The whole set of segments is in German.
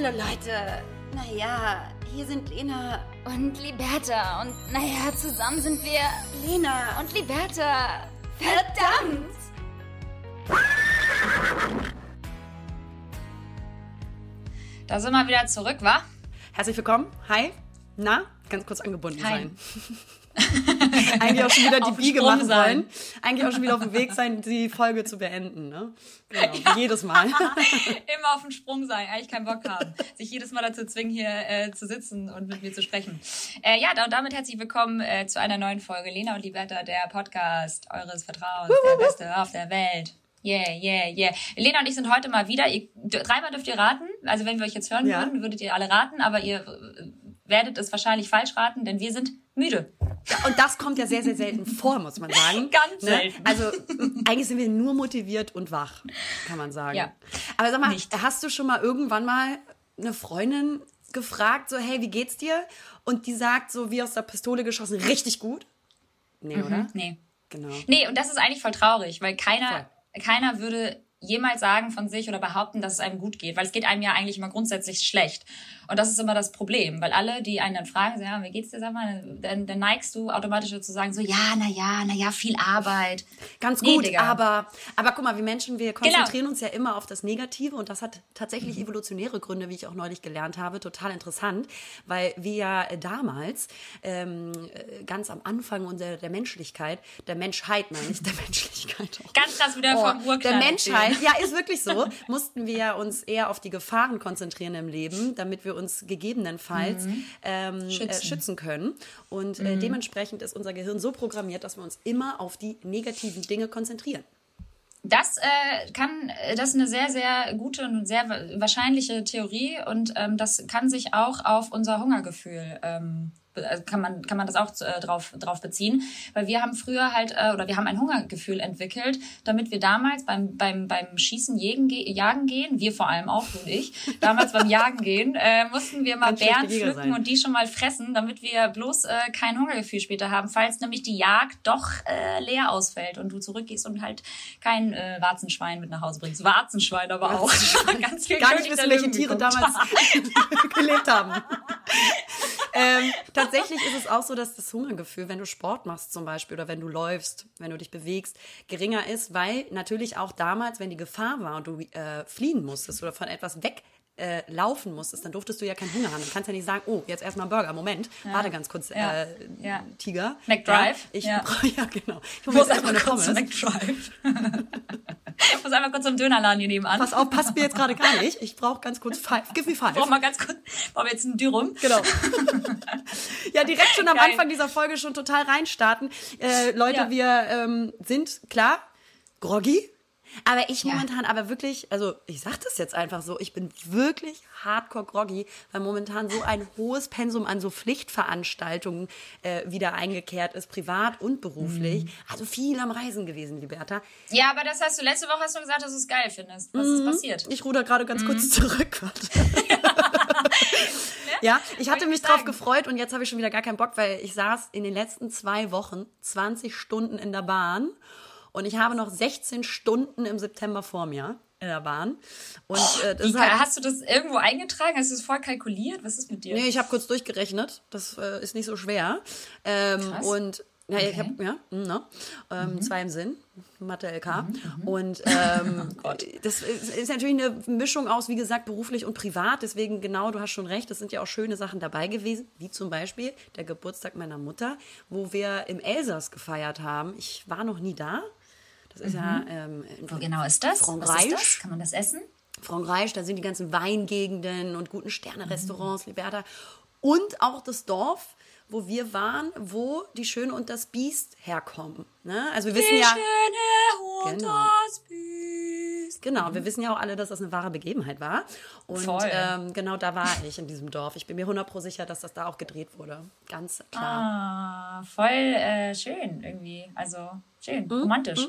Hallo Leute. Naja, hier sind Lena Und Liberta. Und naja, zusammen sind wir Lena und Liberta. Verdammt! Da sind wir wieder zurück, wa? Herzlich willkommen. Hi. Na, ganz kurz angebunden Hi. sein. Eigentlich auch schon wieder die Biege machen sein. wollen. Eigentlich auch schon wieder auf dem Weg sein, die Folge zu beenden. Ne? Genau, wie jedes Mal. Immer auf dem Sprung sein, eigentlich keinen Bock haben. Sich jedes Mal dazu zwingen, hier äh, zu sitzen und mit mir zu sprechen. Äh, ja, und damit herzlich willkommen äh, zu einer neuen Folge Lena und Liberta, der Podcast eures Vertrauens, der beste auf der Welt. Yeah, yeah, yeah. Lena und ich sind heute mal wieder. Ihr, dreimal dürft ihr raten. Also wenn wir euch jetzt hören Ja. würden, würdet ihr alle raten, aber ihr äh, werdet es wahrscheinlich falsch raten, denn wir sind müde. Und das kommt ja sehr, sehr selten vor, muss man sagen. Ganz selten. Also eigentlich sind wir nur motiviert und wach, kann man sagen. Ja. Aber sag mal, Nicht. hast du schon mal irgendwann mal eine Freundin gefragt, so, hey, wie geht's dir? Und die sagt so, wie aus der Pistole geschossen, richtig gut? Nee, oder? Nee. Genau. Nee, und das ist eigentlich voll traurig, weil keiner, keiner würde jemals sagen von sich oder behaupten, dass es einem gut geht, weil es geht einem ja eigentlich immer grundsätzlich schlecht. Und das ist immer das Problem, weil alle, die einen dann fragen, so, ja, wie geht's dir, sag mal, dann, dann neigst du automatisch dazu zu sagen, so, ja, na ja, na ja, viel Arbeit. Ganz Nee, gut, Digga. aber, aber guck mal, wir Menschen, wir konzentrieren uns ja immer auf das Negative und das hat tatsächlich Mhm. evolutionäre Gründe, wie ich auch neulich gelernt habe. Total interessant, weil wir ja damals, ähm, äh, ganz am Anfang unserer der Menschlichkeit, der Menschheit, meine ich, der Menschlichkeit auch. Ganz krass wieder Oh, vom der Urknall Menschheit, erzählen. ja, ist wirklich so, mussten wir uns eher auf die Gefahren konzentrieren im Leben, damit wir uns gegebenenfalls ähm, schützen. Schützen. Äh, schützen können. Und äh, dementsprechend ist unser Gehirn so programmiert, dass wir uns immer auf die negativen Dinge konzentrieren. Das äh, kann, äh, das ist eine sehr, sehr gute und sehr wa- wahrscheinliche Theorie und ähm, das kann sich auch auf unser Hungergefühl ähm, äh, kann man kann man das auch äh, drauf drauf beziehen, weil wir haben früher halt äh, oder wir haben ein Hungergefühl entwickelt, damit wir damals beim beim beim Schießen jagen, ge jagen gehen, wir vor allem auch du und ich, damals beim Jagen gehen, äh, mussten wir mal Beeren Jäger pflücken sein. und die schon mal fressen, damit wir bloß äh, kein Hungergefühl später haben, falls nämlich die Jagd doch äh, leer ausfällt und du zurückgehst und halt kein äh, Warzenschwein mit nach Hause bringst. Warzenschwein aber auch. Ganz viel Gar nicht wissen, welche Tiere geguckt. damals gelebt haben. ähm, tatsächlich ist es auch so, dass das Hungergefühl, wenn du Sport machst zum Beispiel oder wenn du läufst, wenn du dich bewegst, geringer ist, weil natürlich auch damals, wenn die Gefahr war und du äh, fliehen musstest oder von etwas weg äh, laufen musstest, dann durftest du ja keinen Hunger haben. Du kannst ja nicht sagen, oh, jetzt erstmal einen Burger. Moment, warte ganz kurz, Ja. äh, Ja. Tiger. McDrive. Ja, ich Ja. brauche, ja genau. Ich Muss erstmal einfach eine kurz. McDrive. ich muss einmal kurz zum Dönerladen hier nebenan. Pass auf, passt mir jetzt gerade gar nicht. Ich brauche ganz kurz five. Give me five. Brauch mal ganz kurz, brauchen wir jetzt einen Dürum. Genau. ja, direkt schon am Geil. Anfang dieser Folge schon total reinstarten. Äh, Leute, Ja. wir ähm, sind klar groggy. Aber ich Ja. momentan, aber wirklich, also ich sag das jetzt einfach so, ich bin wirklich hardcore groggy, weil momentan so ein hohes Pensum an so Pflichtveranstaltungen äh, wieder eingekehrt ist, privat und beruflich. Mhm. Also viel am Reisen gewesen, Liberta. Ja, aber das hast du letzte Woche hast du gesagt, dass du es geil findest. Was ist passiert? Ich ruder gerade ganz Mhm. kurz zurück. Ja, ich hatte mich ich drauf gefreut und jetzt habe ich schon wieder gar keinen Bock, weil ich saß in den letzten zwei Wochen 20 Stunden in der Bahn und ich habe noch 16 Stunden im September vor mir in der Bahn. Und äh, das halt, hast du das irgendwo eingetragen? Hast du das voll kalkuliert? Was ist mit dir? nee, ich habe kurz durchgerechnet. Das äh, ist nicht so schwer. Ähm, Krass. und ja, ich Okay. habe ja, mm, ne? ähm, Mhm. zwei im Sinn, Mathe LK. Und ähm, das ist, ist natürlich eine Mischung aus, wie gesagt, beruflich und privat. Deswegen genau, du hast schon recht, es sind ja auch schöne Sachen dabei gewesen, wie zum Beispiel der Geburtstag meiner Mutter, wo wir im Elsass gefeiert haben. Ich war noch nie da. Das ist ja ähm, Wo genau ist das? Frankreich. ist das? Kann man das essen? Frankreich, da sind die ganzen Weingegenden und guten Sterne-Restaurants, Liberta. Und auch das Dorf, wo wir waren, wo die Schöne und das Biest herkommen. Ne? Also wir wissen Die ja, Schöne und Genau. das Biest. genau, wir wissen ja auch alle, dass das eine wahre Begebenheit war. Und Voll. ähm, genau da war ich in diesem Dorf. Ich bin mir 100% sicher, dass das da auch gedreht wurde. Ganz klar. Ah, voll äh, schön irgendwie. Also schön, romantisch.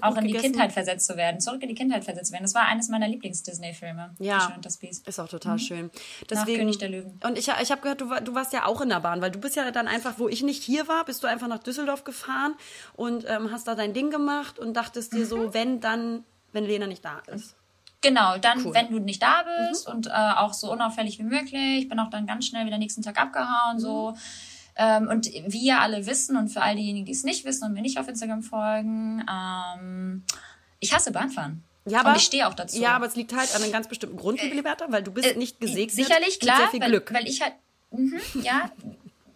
Auch gut in die gegessen. Kindheit versetzt zu werden. Zurück in die Kindheit versetzt zu werden. Das war eines meiner Lieblings-Disney-Filme. Ja. Die Schöne und das Biest. Ist auch total schön. Deswegen, König der Löwen. Und ich, ich habe gehört, du, du warst ja auch in der Bahn, weil du bist ja dann einfach, wo ich nicht hier war, bist du einfach nach Düsseldorf gefahren und ähm, hast da dein Ding gemacht und dachtest dir Mhm. so, wenn dann, wenn Lena nicht da ist. Genau, dann, cool. wenn du nicht da bist mhm. und äh, auch so unauffällig wie möglich, bin auch dann ganz schnell wieder nächsten Tag abgehauen, mhm. so. Ähm, und wie ihr alle wissen und für all diejenigen, die es nicht wissen und mir nicht auf Instagram folgen, ähm, ich hasse Bahnfahren. Ja, aber, und ich stehe auch dazu. Ja, aber es liegt halt an einem ganz bestimmten Grund, liebe Liberta, weil du bist äh, nicht gesegnet. Sicherlich, klar, sehr viel weil, Glück. weil ich halt, mh, ja,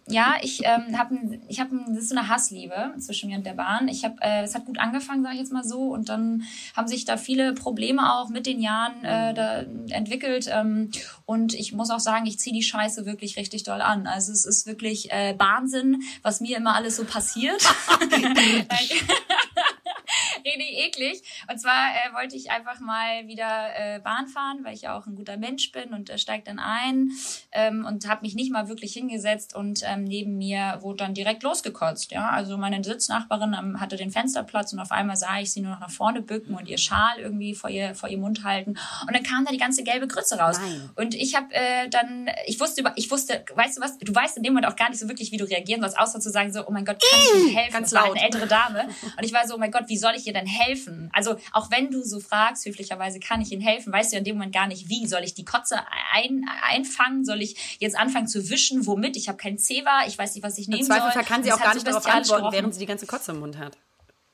ja, ich ähm, habe, ich habe, das ist so eine Hassliebe zwischen mir und der Bahn. Ich habe, äh, es hat gut angefangen, sage ich jetzt mal so, und dann haben sich da viele Probleme auch mit den Jahren äh, da entwickelt. Ähm, und ich muss auch sagen, ich ziehe die Scheiße wirklich richtig doll an. Also es ist wirklich äh, Wahnsinn, was mir immer alles so passiert. richtig eklig. Und zwar äh, wollte ich einfach mal wieder äh, Bahn fahren, weil ich ja auch ein guter Mensch bin und äh, steigt dann ein ähm, und habe mich nicht mal wirklich hingesetzt und ähm, neben mir wurde dann direkt losgekotzt. Ja, also meine Sitznachbarin ähm, hatte den Fensterplatz und auf einmal sah ich sie nur noch nach vorne bücken und ihr Schal irgendwie vor ihr vor ihr Mund halten und dann kam da die ganze gelbe Grütze raus. Nein. Und ich habe äh, dann, ich wusste über, ich wusste, weißt du was? Du weißt in dem Moment auch gar nicht so wirklich, wie du reagieren sollst, außer zu sagen so, oh mein Gott, kann ich mir helfen? Ganz laut. War eine ältere Dame und ich war so, oh mein Gott, wie soll ich ihr denn helfen? Also auch wenn du so fragst, höflicherweise, kann ich Ihnen helfen, weißt du in dem Moment gar nicht, wie. Soll ich die Kotze ein, einfangen? Soll ich jetzt anfangen zu wischen? Womit? Ich habe kein Zewa, ich weiß nicht, was ich nehmen soll. Im Zweifelsfall kann sie auch gar nicht darauf antworten, während sie die ganze Kotze im Mund hat.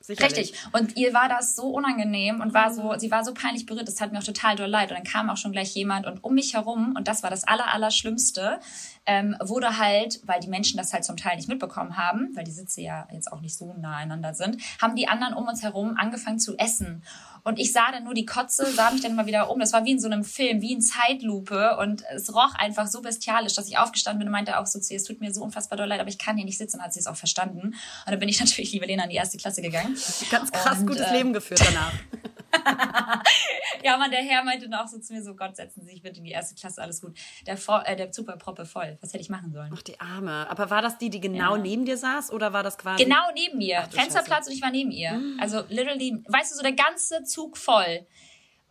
Sicherlich. Richtig. Und ihr war das so unangenehm und war so, sie war so peinlich berührt, das hat mir auch total doll leid. Und dann kam auch schon gleich jemand und um mich herum, und das war das Aller, Allerschlimmste, ähm, wurde halt, weil die Menschen das halt zum Teil nicht mitbekommen haben, weil die Sitze ja jetzt auch nicht so nah einander sind, haben die anderen um uns herum angefangen zu essen. Und ich sah dann nur die Kotze, sah mich dann immer wieder um. Das war wie in so einem Film, wie in Zeitlupe. Und es roch einfach so bestialisch, dass ich aufgestanden bin und meinte auch so zu ihr, es tut mir so unfassbar doll leid, aber ich kann hier nicht sitzen. Hat sie es auch verstanden. Und dann bin ich natürlich, liebe Lena, in die erste Klasse gegangen. Ganz krass und, gutes äh, Leben geführt danach. ja, man, der Herr meinte auch so zu mir so, Gott, setzen Sie sich bitte in die erste Klasse, alles gut. Der, äh, der Zug war proppe voll. Was hätte ich machen sollen? Ach, die Arme. Aber war das die, die genau ja. neben dir saß oder war das quasi? Genau neben mir. Ach, Fensterplatz Scheiße. und ich war neben ihr. Mhm. Also literally, weißt du, so der ganze Zug voll.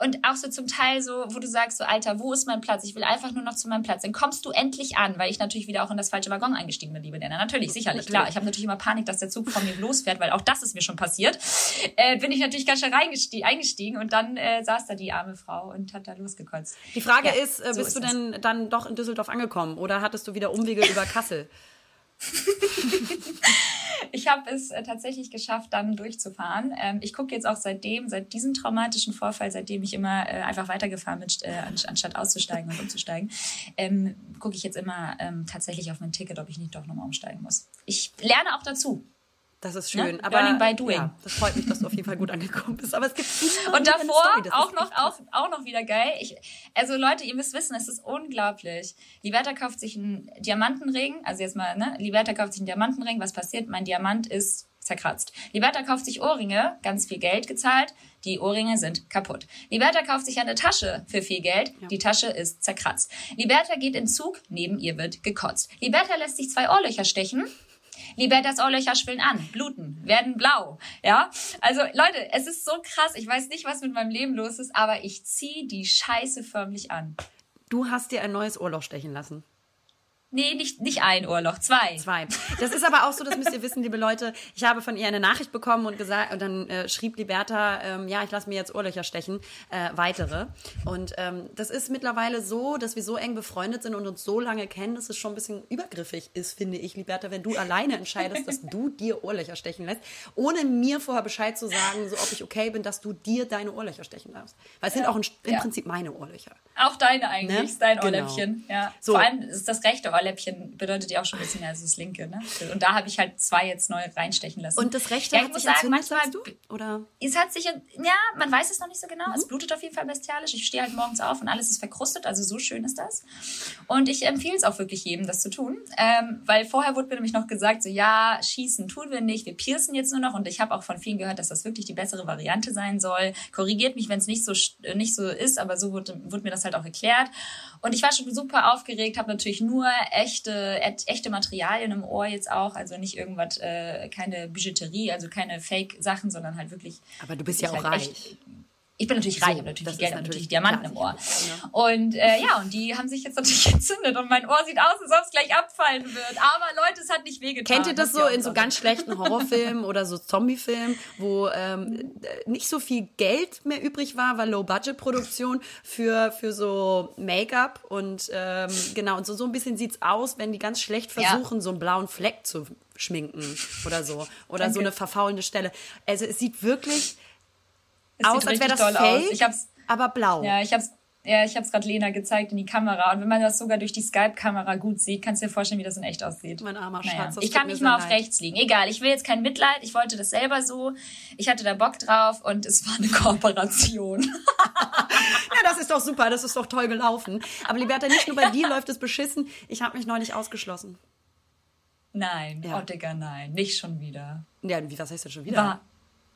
Und auch so zum Teil so, wo du sagst, so Alter, wo ist mein Platz? Ich will einfach nur noch zu meinem Platz. Dann kommst du endlich an, weil ich natürlich wieder auch in das falsche Waggon eingestiegen bin, liebe Lena. Natürlich, sicherlich, natürlich. klar. Ich habe natürlich immer Panik, dass der Zug von mir losfährt, weil auch das ist mir schon passiert. Äh, bin ich natürlich ganz schnell eingestiegen und dann äh, saß da die arme Frau und hat da losgekotzt. Die Frage ja, ist, äh, bist so du denn dann doch in Düsseldorf angekommen oder hattest du wieder Umwege über Kassel? ich habe es äh, tatsächlich geschafft, dann durchzufahren. Ähm, ich gucke jetzt auch seitdem, seit diesem traumatischen Vorfall, seitdem ich immer äh, einfach weitergefahren bin, äh, anstatt auszusteigen und umzusteigen, ähm, gucke ich jetzt immer ähm, tatsächlich auf mein Ticket, ob ich nicht doch nochmal umsteigen muss. Ich lerne auch dazu. Das ist schön. Ne? Aber Learning by doing. Ja, das freut mich, dass du auf jeden Fall gut angekommen bist. Aber es gibt und davor Story, auch noch auch, auch noch wieder geil. Ich, also Leute, ihr müsst wissen, es ist unglaublich. Liberta kauft sich einen Diamantenring. Also jetzt mal, ne? Liberta kauft sich einen Diamantenring. Was passiert? Mein Diamant ist zerkratzt. Liberta kauft sich Ohrringe, ganz viel Geld gezahlt, die Ohrringe sind kaputt. Liberta kauft sich eine Tasche für viel Geld, ja. die Tasche ist zerkratzt. Liberta geht in Zug, neben ihr wird gekotzt. Liberta lässt sich zwei Ohrlöcher stechen, Libertas Ohrlöcher schwillen an, bluten, werden blau. Ja, also Leute, es ist so krass. Ich weiß nicht, was mit meinem Leben los ist, aber ich ziehe die Scheiße förmlich an. Du hast dir ein neues Ohrloch stechen lassen. Nee, nicht, nicht ein Ohrloch, zwei. Zwei. Das ist aber auch so, das müsst ihr wissen, liebe Leute. Ich habe von ihr eine Nachricht bekommen und gesagt, und dann äh, schrieb Liberta, ähm, ja, ich lasse mir jetzt Ohrlöcher stechen, äh, weitere. Und ähm, das ist mittlerweile so, dass wir so eng befreundet sind und uns so lange kennen, dass es schon ein bisschen übergriffig ist, finde ich, Liberta, wenn du alleine entscheidest, dass du dir Ohrlöcher stechen lässt, ohne mir vorher Bescheid zu sagen, so ob ich okay bin, dass du dir deine Ohrlöcher stechen darfst. Weil es ja. sind auch in, im ja. Prinzip meine Ohrlöcher. Auch deine eigentlich, ne? dein genau. Ohrläppchen. Ja. So. Vor allem ist das rechte Ohrläppchen Ohrläppchen bedeutet ja auch schon ein bisschen mehr als das linke. Ne? Und da habe ich halt zwei jetzt neu reinstechen lassen. Und das rechte ja, hat sich sagen, manchmal, du? Oder? Es hat sich, ja, man weiß es noch nicht so genau. Mhm. Es blutet auf jeden Fall bestialisch. Ich stehe halt morgens auf und alles ist verkrustet. Also so schön ist das. Und ich empfehle es auch wirklich jedem, das zu tun. Ähm, weil vorher wurde mir nämlich noch gesagt, so ja, schießen tun wir nicht, wir piercen jetzt nur noch. Und ich habe auch von vielen gehört, dass das wirklich die bessere Variante sein soll. Korrigiert mich, wenn es nicht so, nicht so ist, aber so wurde, wurde mir das halt auch erklärt. Und ich war schon super aufgeregt, habe natürlich nur echte, echte Materialien im Ohr jetzt auch, also nicht irgendwas, äh, keine Bijouterie, also keine Fake-Sachen, sondern halt wirklich. Aber du bist ja auch halt reich. Echt, Ich bin natürlich reich, so, habe natürlich viel Geld, habe natürlich Diamanten im Ohr. Ja. Und äh, ja, und die haben sich jetzt natürlich entzündet und mein Ohr sieht aus, als ob es gleich abfallen wird. Aber Leute, es hat nicht wehgetan. Kennt ihr das so in so ganz schlechten Horrorfilmen oder so Zombiefilmen, wo ähm, nicht so viel Geld mehr übrig war, weil Low-Budget-Produktion für, für so Make-up und ähm, genau, und so, so ein bisschen sieht's aus, wenn die ganz schlecht versuchen, ja. so einen blauen Fleck zu schminken oder so. Oder Danke. so eine verfaulende Stelle. Also es sieht wirklich es aus, als wäre das fake, aus. Ich hab's, aber blau. Ja, ich hab's ja, ich habe es gerade Lena gezeigt in die Kamera. Und wenn man das sogar durch die Skype-Kamera gut sieht, kannst du dir vorstellen, wie das in echt aussieht. Mein armer naja. Schatz. Ich kann mich mal auf leid. rechts liegen. Egal, ich will jetzt kein Mitleid. Ich wollte das selber so. Ich hatte da Bock drauf und es war eine Kooperation. ja, das ist doch super. Das ist doch toll gelaufen. Aber Liberta, nicht nur bei dir läuft es beschissen. Ich habe mich neulich ausgeschlossen. Nein, ja. oh Digga, nein. Nicht schon wieder. Ja, wie, was heißt denn schon wieder? War,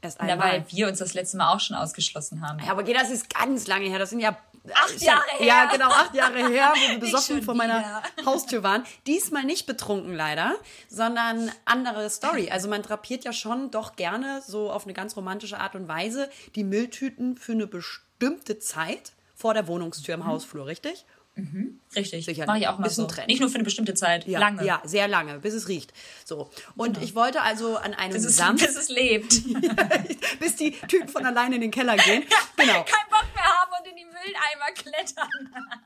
Erst einmal. Ja, weil wir uns das letzte Mal auch schon ausgeschlossen haben. Ja, aber das ist ganz lange her. Das sind ja acht Jahre her. Ja, genau, acht Jahre her, wo wir besoffen vor meiner Haustür waren. Diesmal nicht betrunken leider, sondern andere Story. Also man drapiert ja schon doch gerne so auf eine ganz romantische Art und Weise die Mülltüten für eine bestimmte Zeit vor der Wohnungstür im mhm. Hausflur, richtig? Mhm, richtig. Sicher. Mache ich auch mal so. Trend. Nicht nur für eine bestimmte Zeit, ja, lange. Ja, sehr lange, bis es riecht. So. Und genau. ich wollte also an einem bis es, Samstag. Bis es lebt. bis die Tüten von alleine in den Keller gehen. Genau. Kein Bock mehr haben und in die Mülleimer klettern.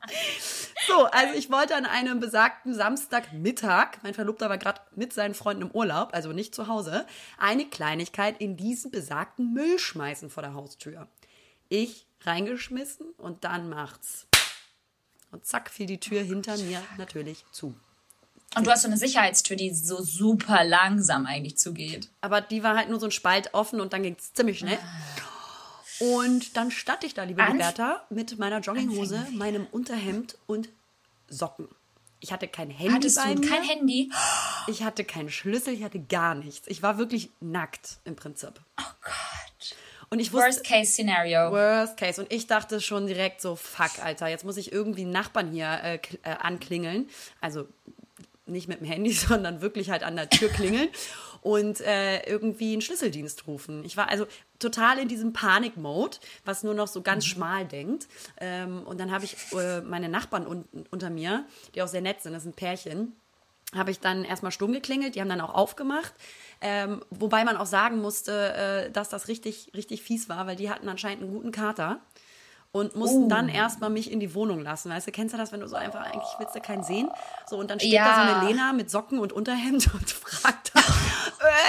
so, also ich wollte an einem besagten Samstagmittag, mein Verlobter war gerade mit seinen Freunden im Urlaub, also nicht zu Hause, eine Kleinigkeit in diesen besagten Müll schmeißen vor der Haustür. Ich reingeschmissen und dann macht's und zack fiel die Tür hinter mir natürlich zu. Und du hast so eine Sicherheitstür, die so super langsam eigentlich zugeht. Aber die war halt nur so ein Spalt offen und dann ging es ziemlich schnell. Und dann stand ich da, liebe Anf Liberta, mit meiner Jogginghose, meinem Unterhemd und Socken. Ich hatte kein Handy Hattest bei du mir. kein Handy? Ich hatte keinen Schlüssel, ich hatte gar nichts. Ich war wirklich nackt im Prinzip. Oh Gott. Und ich wusste, Worst Case Szenario. Worst Case. Und ich dachte schon direkt so, fuck, Alter, jetzt muss ich irgendwie einen Nachbarn hier äh, äh, anklingeln. Also nicht mit dem Handy, sondern wirklich halt an der Tür klingeln und äh, irgendwie einen Schlüsseldienst rufen. Ich war also total in diesem Panik-Mode, was nur noch so ganz mhm. schmal denkt. Ähm, und dann habe ich äh, meine Nachbarn un unter mir, die auch sehr nett sind, das sind Pärchen, habe ich dann erstmal stumm geklingelt, die haben dann auch aufgemacht. Ähm, wobei man auch sagen musste, äh, dass das richtig, richtig fies war, weil die hatten anscheinend einen guten Kater und mussten uh. dann erstmal mich in die Wohnung lassen. Weißt du, kennst du das, wenn du so einfach, eigentlich willst du keinen sehen? So, und dann steht ja. da so eine Lena mit Socken und Unterhemd und fragt dann,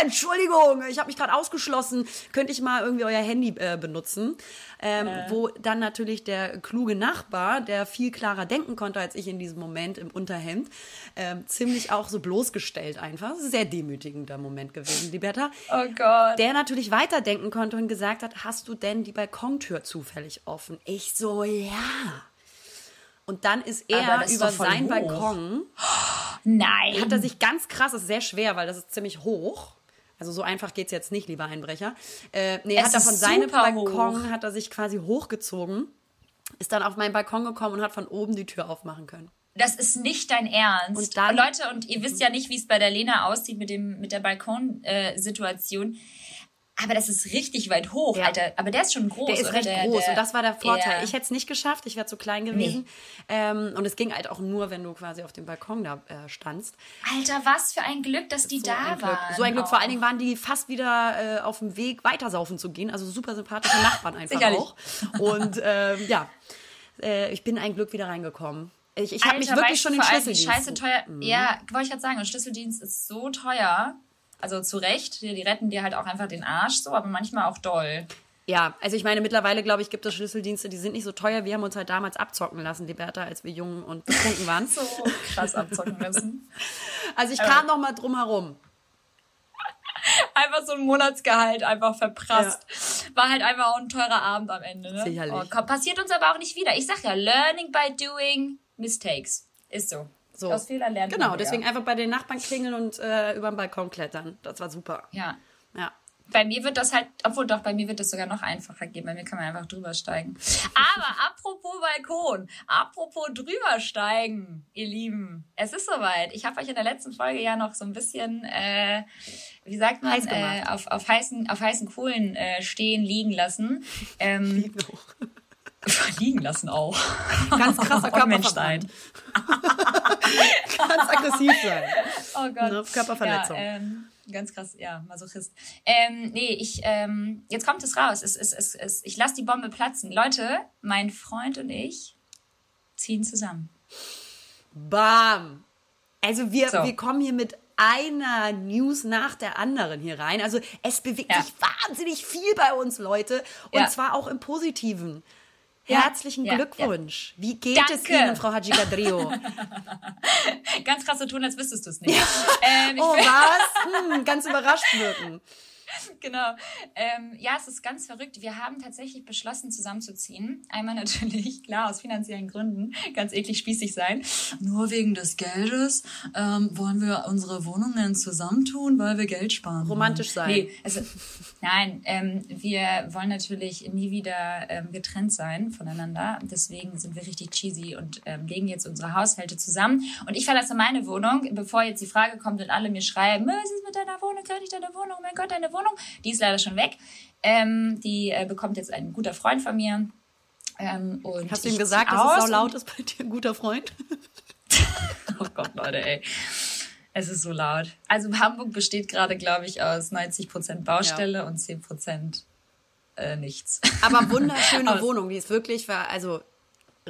Entschuldigung, ich habe mich gerade ausgeschlossen, könnte ich mal irgendwie euer Handy äh, benutzen? ähm, äh. wo dann natürlich der kluge Nachbar, der viel klarer denken konnte als ich in diesem Moment im Unterhemd, ähm, ziemlich auch so bloßgestellt einfach. Das ist ein sehr demütigender Moment gewesen, Liberta. Oh Gott. Der natürlich weiterdenken konnte und gesagt hat, hast du denn die Balkontür zufällig offen? Ich so, ja. Und dann ist er ist über seinen Balkon. Nein. Hat er sich ganz krass, das ist sehr schwer, weil das ist ziemlich hoch also so einfach geht es jetzt nicht, lieber Einbrecher. Äh, nee, es hat er von seinem Balkon, hoch. hat er sich quasi hochgezogen, ist dann auf meinen Balkon gekommen und hat von oben die Tür aufmachen können. Das ist nicht dein Ernst. Und dann, Leute, und ihr wisst ja nicht, wie es bei der Lena aussieht mit, dem, mit der Balkonsituation. Äh, aber das ist richtig weit hoch, ja. Alter. Aber der ist schon groß. Der ist recht der, groß der, und das war der Vorteil. Der, ich hätte es nicht geschafft, ich wäre zu klein gewesen. Nee. Ähm, und es ging halt auch nur, wenn du quasi auf dem Balkon da äh, standst. Alter, was für ein Glück, dass die so da waren. So ein Glück. Oh. Vor allen Dingen waren die fast wieder äh, auf dem Weg, weitersaufen zu gehen. Also super sympathische Nachbarn einfach Sicherlich. auch. Und ähm, ja, äh, ich bin ein Glück wieder reingekommen. Ich, ich habe mich wirklich schon den Schlüsseldienst. Scheiße teuer. Mhm. Ja, wollte ich gerade sagen, ein Schlüsseldienst ist so teuer. Also zu Recht, die, die retten dir halt auch einfach den Arsch so, aber manchmal auch doll. Ja, also ich meine, mittlerweile, glaube ich, gibt es Schlüsseldienste, die sind nicht so teuer. Wir haben uns halt damals abzocken lassen, Liberta, als wir jung und betrunken waren. so krass abzocken müssen. Also ich kam noch mal drum herum. Einfach so ein Monatsgehalt einfach verprasst. Ja. War halt einfach auch ein teurer Abend am Ende. Ne? Sicherlich. Oh, komm, passiert uns aber auch nicht wieder. Ich sag ja, learning by doing mistakes. Ist so. So. Aus Fehlern lernen. Genau, deswegen einfach bei den Nachbarn klingeln und äh, über den Balkon klettern. Das war super. Ja. Ja. Bei mir wird das halt, obwohl doch, bei mir wird das sogar noch einfacher gehen. Bei mir kann man einfach drüber steigen. Aber apropos Balkon. Apropos drübersteigen, ihr Lieben. Es ist soweit. Ich habe euch in der letzten Folge ja noch so ein bisschen, äh, wie sagt man, Heiß äh, auf, auf, heißen, auf heißen Kohlen äh, stehen, liegen lassen. Ähm, liegen auch. liegen lassen auch. Ganz krasser Körperverband. Ganz aggressiv sein. Oh Gott. Ne, Körperverletzung. Ja, ähm, Ganz krass, ja, Masochist. Ähm, nee, ich, ähm, jetzt kommt es raus. Es, es, es, es, ich lasse die Bombe platzen. Leute, mein Freund und ich ziehen zusammen. Bam! Also wir, so. wir kommen hier mit einer News nach der anderen hier rein. Also es bewegt ja. sich wahnsinnig viel bei uns, Leute. Und ja. zwar auch im Positiven. Herzlichen ja, Glückwunsch. Ja. Wie geht Danke. es Ihnen, Frau Haji Gadrio? ganz krass so tun, als wüsstest du es nicht. ähm, oh, was? Hm, ganz überrascht wirken. genau. Ähm, ja, es ist ganz verrückt. Wir haben tatsächlich beschlossen, zusammenzuziehen. Einmal natürlich, klar, aus finanziellen Gründen, ganz eklig spießig sein. Nur wegen des Geldes ähm, wollen wir unsere Wohnungen zusammentun, weil wir Geld sparen. Romantisch sein. Nee, also, nein, ähm, wir wollen natürlich nie wieder ähm, getrennt sein voneinander. Deswegen sind wir richtig cheesy und ähm, legen jetzt unsere Haushalte zusammen. Und ich verlasse meine Wohnung, bevor jetzt die Frage kommt und alle mir schreiben, was ist mit deiner Wohnung? Kann ich deine Wohnung? Oh mein Gott, deine Wohnung Wohnung. Die ist leider schon weg. Ähm, die äh, bekommt jetzt ein guter Freund von mir. Ähm, und Hast du ihm gesagt, dass es so laut ist bei dir, ein guter Freund? oh Gott, Leute, ey. Es ist so laut. Also Hamburg besteht gerade, glaube ich, aus 90% Baustelle ja. und 10% äh, nichts. Aber wunderschöne Wohnung, die ist wirklich, also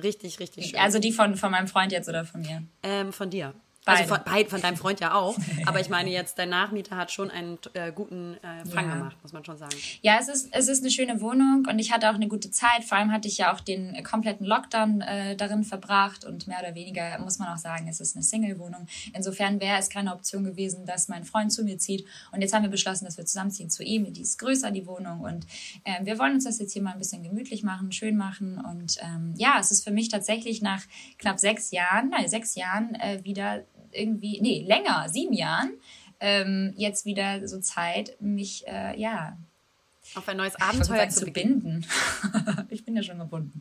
richtig, richtig schön. Also die von, von meinem Freund jetzt oder von mir? Ähm, von dir. Also Beide. Also von, von, deinem Freund ja auch. Aber ich meine jetzt, dein Nachmieter hat schon einen äh, guten äh, Fang ja. gemacht, muss man schon sagen. Ja, es ist, es ist eine schöne Wohnung und ich hatte auch eine gute Zeit. Vor allem hatte ich ja auch den kompletten Lockdown äh, darin verbracht und mehr oder weniger muss man auch sagen, es ist eine Single-Wohnung. Insofern wäre es keine Option gewesen, dass mein Freund zu mir zieht. Und jetzt haben wir beschlossen, dass wir zusammenziehen zu ihm. Die ist größer, die Wohnung. Und äh, wir wollen uns das jetzt hier mal ein bisschen gemütlich machen, schön machen. Und ähm, ja, es ist für mich tatsächlich nach knapp sechs Jahren, nein, sechs Jahren äh, wieder irgendwie, nee, länger, sieben Jahren, ähm, jetzt wieder so Zeit, mich, äh, ja, auf ein neues Abenteuer zu, zu binden. ich bin ja schon gebunden.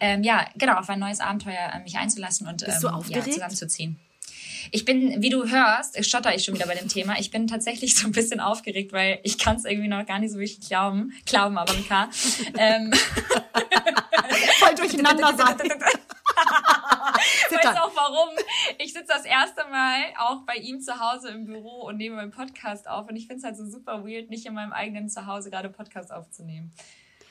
Ähm, ja, genau, auf ein neues Abenteuer äh, mich einzulassen und Bist ähm, ja, zusammenzuziehen. Ich bin, wie du hörst, stotter ich schon wieder bei dem Thema. Ich bin tatsächlich so ein bisschen aufgeregt, weil ich kann es irgendwie noch gar nicht so richtig glauben. Glauben aber mit K. ähm. Voll durcheinander sein. weißt du auch warum? Ich sitze das erste Mal auch bei ihm zu Hause im Büro und nehme meinen Podcast auf. Und ich finde es halt so super weird, nicht in meinem eigenen Zuhause gerade Podcast aufzunehmen.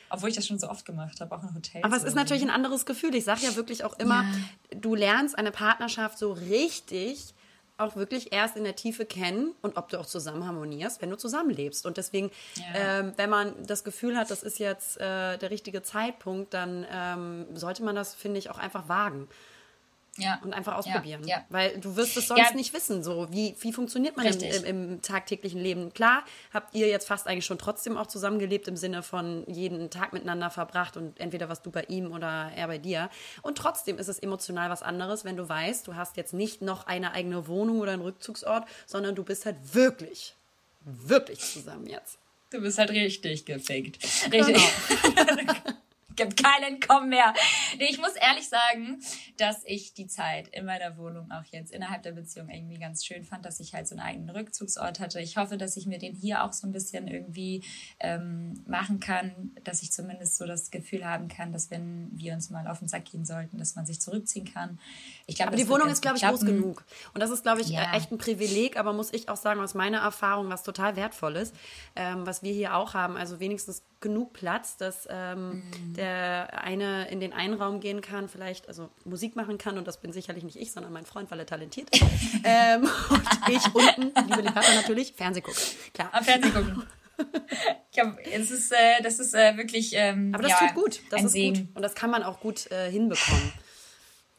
Obwohl ich das schon so oft gemacht habe, auch in Hotels. Aber es ist natürlich ein anderes Gefühl. Ich sage ja wirklich auch immer, ja. du lernst eine Partnerschaft so richtig auch wirklich erst in der Tiefe kennen und ob du auch zusammen harmonierst, wenn du zusammenlebst. Und deswegen, ja. ähm, wenn man das Gefühl hat, das ist jetzt äh, der richtige Zeitpunkt, dann ähm, sollte man das, finde ich, auch einfach wagen. Ja. Und einfach ausprobieren. Ja, ja. Weil du wirst es sonst ja. nicht wissen, so wie, wie funktioniert man im, im, im, tagtäglichen Leben. Klar, habt ihr jetzt fast eigentlich schon trotzdem auch zusammengelebt im Sinne von jeden Tag miteinander verbracht und entweder was du bei ihm oder er bei dir. Und trotzdem ist es emotional was anderes, wenn du weißt, du hast jetzt nicht noch eine eigene Wohnung oder einen Rückzugsort, sondern du bist halt wirklich, wirklich zusammen jetzt. Du bist halt richtig gefickt. Richtig. Genau. gibt kein Entkommen mehr. Nee, ich muss ehrlich sagen, dass ich die Zeit in meiner Wohnung auch jetzt innerhalb der Beziehung irgendwie ganz schön fand, dass ich halt so einen eigenen Rückzugsort hatte. Ich hoffe, dass ich mir den hier auch so ein bisschen irgendwie ähm, machen kann, dass ich zumindest so das Gefühl haben kann, dass wenn wir uns mal auf den Sack gehen sollten, dass man sich zurückziehen kann. Ich glaube, die Wohnung ist, glaube ich, groß genug. Und das ist, glaube ich, ja. echt ein Privileg, aber muss ich auch sagen, aus meiner Erfahrung, was total wertvoll ist, ähm, was wir hier auch haben. Also wenigstens genug Platz, dass ähm, mhm. der eine in den einen Raum gehen kann, vielleicht also Musik machen kann und das bin sicherlich nicht ich, sondern mein Freund, weil er talentiert ist. ähm, und ich unten, liebe Liebhaber natürlich, Fernseh gucken. Klar. Am Fernseh gucken. Ich glaub, es ist, äh, das ist äh, wirklich. Ähm, Aber das ja, tut gut. Das ist Segen. gut. Und das kann man auch gut äh, hinbekommen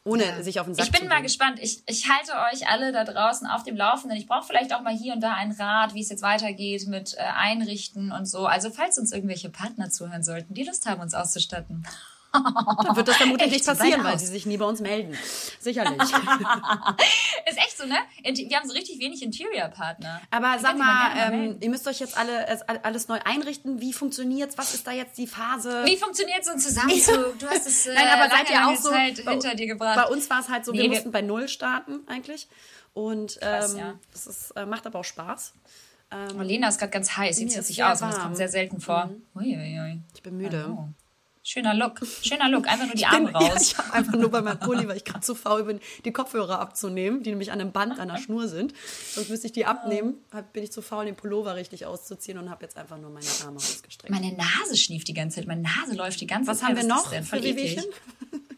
ohne ja. sich auf den Sack Ich bin mal gespannt. Ich, ich halte euch alle da draußen auf dem Laufenden. Ich brauche vielleicht auch mal hier und da einen Rat, wie es jetzt weitergeht mit äh, Einrichten und so. Also falls uns irgendwelche Partner zuhören sollten, die Lust haben, uns auszustatten. Dann wird das vermutlich nicht passieren, weil sie sich nie bei uns melden. Sicherlich. ist echt so, ne? Wir haben so richtig wenig Interior-Partner. Aber sag mal, ähm, ihr müsst euch jetzt alle alles neu einrichten. Wie funktioniert's? Was ist da jetzt die Phase? Wie funktioniert so ein Zusammenzug? Du hast es äh, Nein, aber seid ihr auch so Zeit bei, hinter dir gebracht. Bei uns war es halt so, nee, wir mussten bei Null starten eigentlich. Und Krass, ähm, ja. das ist, äh, macht aber auch Spaß. Ähm, Lena ist gerade ganz heiß, sieht sich aus, warm. das kommt sehr selten vor. Mhm. Ui, ui, ui. Ich bin müde. Oh. Schöner Look. Schöner Look. Einfach nur die Arme bin, raus. Ja, ich habe einfach nur bei meinem Pulli, weil ich gerade zu faul bin, die Kopfhörer abzunehmen, die nämlich an einem Band, an der Schnur sind. Sonst müsste ich die abnehmen. Bin ich zu faul, den Pullover richtig auszuziehen und habe jetzt einfach nur meine Arme ausgestreckt. Meine Nase schnieft die ganze Zeit. Meine Nase läuft die ganze Was Zeit. Was haben wir noch für Wehwehchen?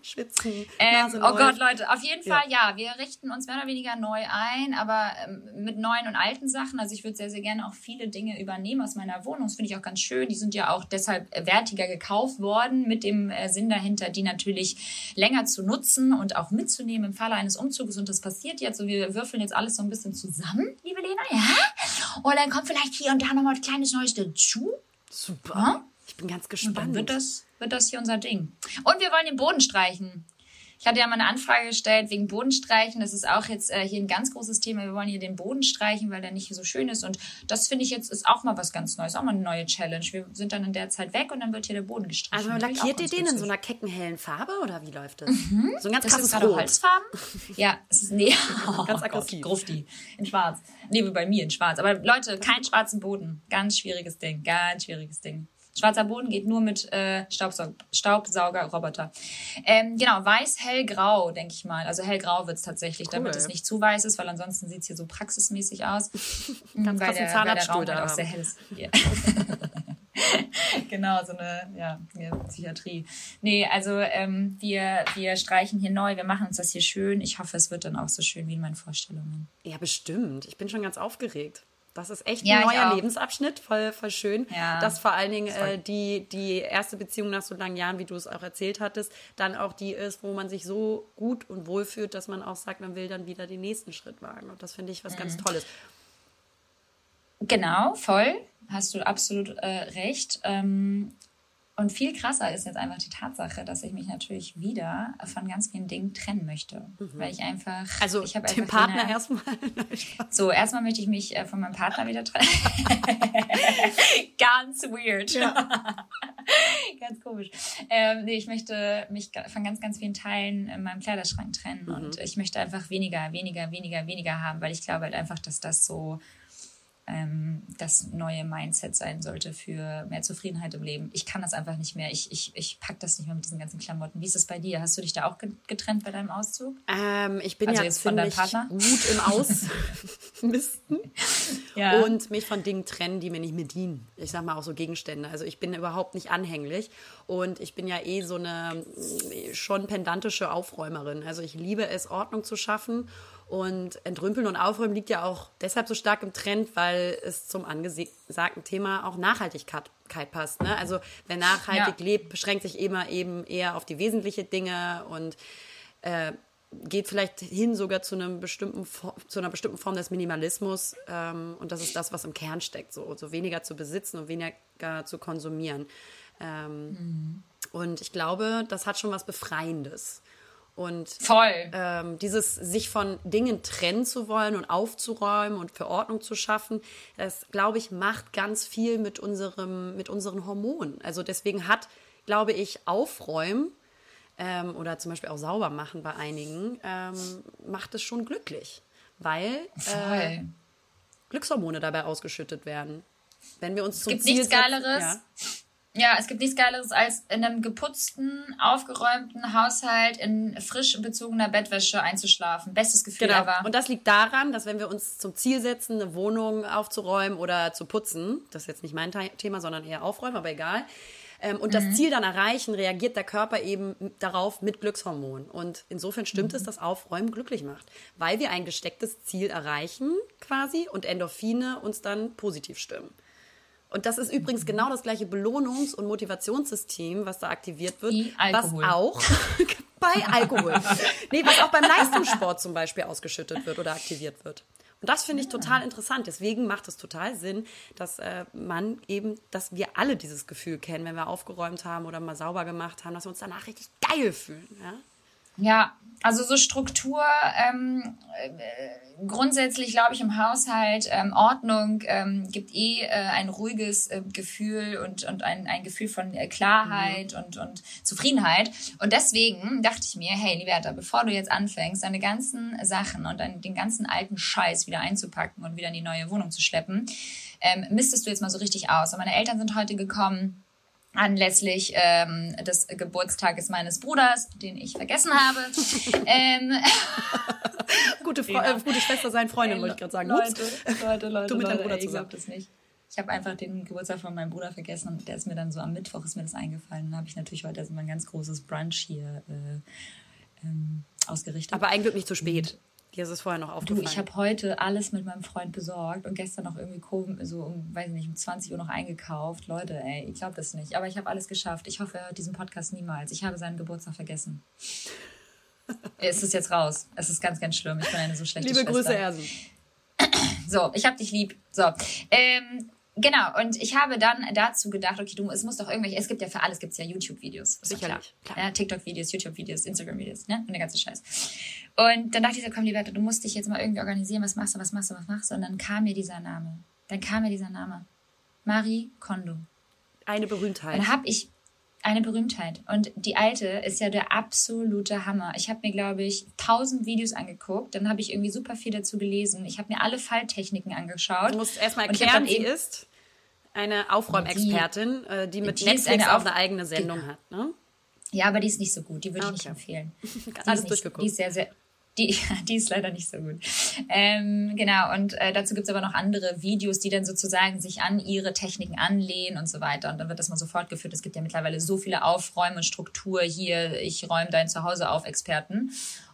Schwitzen. Ähm, oh Gott, Leute, auf jeden Fall, ja. ja. wir richten uns mehr oder weniger neu ein, aber ähm, mit neuen und alten Sachen. Also ich würde sehr, sehr gerne auch viele Dinge übernehmen aus meiner Wohnung. Das finde ich auch ganz schön. Die sind ja auch deshalb wertiger gekauft worden, mit dem äh, Sinn dahinter, die natürlich länger zu nutzen und auch mitzunehmen im Falle eines Umzuges. Und das passiert jetzt. Und wir würfeln jetzt alles so ein bisschen zusammen, liebe Lena, ja? Und dann kommt vielleicht hier und da nochmal ein kleines Neues dazu. Super. Bin ganz gespannt. Und dann wird das wird das hier unser Ding. Und wir wollen den Boden streichen. Ich hatte ja mal eine Anfrage gestellt wegen Bodenstreichen. Das ist auch jetzt äh, hier ein ganz großes Thema. Wir wollen hier den Boden streichen, weil der nicht so schön ist. Und das finde ich jetzt ist auch mal was ganz Neues, auch mal eine neue Challenge. Wir sind dann in der Zeit weg und dann wird hier der Boden gestreichen. Also lackiert ihr den in so einer kecken hellen Farbe oder wie läuft das? Mhm. So ein ganz das krasses ist Rot. Holzfarben? ja, es ist nee, oh, ganz aggressiv. Grufti in Schwarz. Nee, wie bei mir in Schwarz. Aber Leute, keinen schwarzen Boden. Ganz schwieriges Ding. Ganz schwieriges Ding. Schwarzer Boden geht nur mit äh, Staubsaug Staubsaugerroboter. Ähm, genau, weiß, hell, grau, denke ich mal. Also hellgrau wird es tatsächlich, cool. damit es nicht zu weiß ist, weil ansonsten sieht es hier so praxismäßig aus. Ganz weil, der, weil der Raum halt auch sehr hell ist. Yeah. genau, so eine ja, Psychiatrie. Nee, also ähm, wir, wir streichen hier neu, wir machen uns das hier schön. Ich hoffe, es wird dann auch so schön wie in meinen Vorstellungen. Ja, bestimmt. Ich bin schon ganz aufgeregt. Das ist echt ein ja, neuer Lebensabschnitt, voll, voll schön. Ja, dass vor allen Dingen äh, die, die erste Beziehung nach so langen Jahren, wie du es auch erzählt hattest, dann auch die ist, wo man sich so gut und wohl fühlt, dass man auch sagt, man will dann wieder den nächsten Schritt wagen. Und das finde ich was mhm. ganz Tolles. Genau, voll. Hast du absolut äh, recht. Ähm, und viel krasser ist jetzt einfach die Tatsache, dass ich mich natürlich wieder von ganz vielen Dingen trennen möchte. Mhm. Weil ich einfach. Also ich den Partner erstmal. so, erstmal möchte ich mich äh, von meinem Partner wieder trennen. ganz weird. Ja. ganz komisch. Ähm, nee, ich möchte mich von ganz, ganz vielen Teilen in meinem Kleiderschrank trennen. Mhm. Und ich möchte einfach weniger, weniger, weniger, weniger haben, weil ich glaube halt einfach, dass das so ähm, das neue Mindset sein sollte für mehr Zufriedenheit im Leben. Ich kann das einfach nicht mehr. Ich, ich, ich pack das nicht mehr mit diesen ganzen Klamotten. Wie ist es bei dir? Hast du dich da auch getrennt bei deinem Auszug? Ähm, ich bin also ja jetzt von deinem Partner gut im Ausmisten ja. und mich von Dingen trennen, die mir nicht mehr dienen. Ich sag mal auch so Gegenstände. Also ich bin überhaupt nicht anhänglich und ich bin ja eh so eine schon pendantische Aufräumerin. Also ich liebe es, Ordnung zu schaffen und Entrümpeln und Aufräumen liegt ja auch deshalb so stark im Trend, weil es zum angesagten Thema auch Nachhaltigkeit passt. Ne? Also wer nachhaltig ja. lebt, beschränkt sich immer eben eher auf die wesentlichen Dinge und äh, geht vielleicht hin sogar zu einem bestimmten zu einer bestimmten Form des Minimalismus ähm, und das ist das, was im Kern steckt, so, so weniger zu besitzen und weniger zu konsumieren. Ähm, mhm. Und ich glaube, das hat schon was Befreiendes. Und Voll. Ähm, dieses sich von Dingen trennen zu wollen und aufzuräumen und für Ordnung zu schaffen, das, glaube ich, macht ganz viel mit, unserem, mit unseren Hormonen. Also deswegen hat, glaube ich, Aufräumen ähm, oder zum Beispiel auch sauber machen bei einigen, ähm, macht es schon glücklich, weil äh, Glückshormone dabei ausgeschüttet werden. Wenn wir uns zum Gibt Ziel nichts Geileres. Ja. Ja, es gibt nichts Geileres, als in einem geputzten, aufgeräumten Haushalt in frisch bezogener Bettwäsche einzuschlafen. Bestes Gefühl genau. ever. Und das liegt daran, dass wenn wir uns zum Ziel setzen, eine Wohnung aufzuräumen oder zu putzen, das ist jetzt nicht mein Thema, sondern eher aufräumen, aber egal, ähm, und mhm. das Ziel dann erreichen, reagiert der Körper eben darauf mit Glückshormonen. Und insofern stimmt mhm. es, dass Aufräumen glücklich macht, weil wir ein gestecktes Ziel erreichen quasi und Endorphine uns dann positiv stimmen. Und das ist übrigens genau das gleiche Belohnungs- und Motivationssystem, was da aktiviert wird, was auch bei Alkohol, nee, was auch beim Leistungssport zum Beispiel ausgeschüttet wird oder aktiviert wird. Und das finde ich total interessant. Deswegen macht es total Sinn, dass äh, man eben, dass wir alle dieses Gefühl kennen, wenn wir aufgeräumt haben oder mal sauber gemacht haben, dass wir uns danach richtig geil fühlen. Ja, ja also so Struktur, ähm, äh, grundsätzlich glaube ich im Haushalt, ähm, Ordnung ähm, gibt eh äh, ein ruhiges äh, Gefühl und, und ein, ein Gefühl von äh, Klarheit mhm. und, und Zufriedenheit. Und deswegen dachte ich mir, hey, Liberta, bevor du jetzt anfängst, deine ganzen Sachen und dein, den ganzen alten Scheiß wieder einzupacken und wieder in die neue Wohnung zu schleppen, ähm, mistest du jetzt mal so richtig aus. Und meine Eltern sind heute gekommen anlässlich ähm, des Geburtstages meines Bruders, den ich vergessen habe. ähm, gute, Fre äh, gute Schwester sein, Freundin, wollte ich gerade sagen. Leute, Leute, Leute, du mit Leute, Bruder ey, ich das nicht. Ich habe einfach den Geburtstag von meinem Bruder vergessen und der ist mir dann so am Mittwoch ist mir das eingefallen. Dann habe ich natürlich heute erstmal ein ganz großes Brunch hier äh, ähm, ausgerichtet. Aber eigentlich nicht zu spät. Dir ist es vorher noch aufgefallen. Du, ich habe heute alles mit meinem Freund besorgt und gestern noch irgendwie so um, weiß nicht, um 20 Uhr noch eingekauft. Leute, ey, ich glaube das nicht. Aber ich habe alles geschafft. Ich hoffe, er hört diesen Podcast niemals. Ich habe seinen Geburtstag vergessen. es ist jetzt raus. Es ist ganz, ganz schlimm. Ich bin eine so schlechte Liebe Schwester. Grüße, Ersen. So, ich hab dich lieb. So, ähm, Genau, und ich habe dann dazu gedacht, okay, du, es muss doch irgendwelche, es gibt ja für alles gibt's ja YouTube-Videos. Sicherlich. Klar. Ja, TikTok-Videos, YouTube-Videos, Instagram-Videos, ne? Und der ganze Scheiß. Und dann dachte ich so, komm, Liberta, du musst dich jetzt mal irgendwie organisieren, was machst du, was machst du, was machst du? Und dann kam mir dieser Name. Dann kam mir dieser Name. Marie Kondo. Eine Berühmtheit. Dann habe ich eine Berühmtheit. Und die alte ist ja der absolute Hammer. Ich habe mir, glaube ich, tausend Videos angeguckt. Dann habe ich irgendwie super viel dazu gelesen. Ich habe mir alle Falltechniken angeschaut. Du musst erstmal erklären, sie ist eine Aufräumexpertin, die, äh, die mit die Netflix eine auch eine eigene Sendung die, hat. Ne? Ja, aber die ist nicht so gut. Die würde okay. ich nicht empfehlen. Die Alles durchgeguckt. Die ist sehr, sehr, die, die ist leider nicht so gut. Ähm, genau, und äh, dazu gibt's aber noch andere Videos, die dann sozusagen sich an ihre Techniken anlehnen und so weiter. Und dann wird das mal so fortgeführt. Es gibt ja mittlerweile so viele Aufräume und Struktur hier, ich räume dein Zuhause auf Experten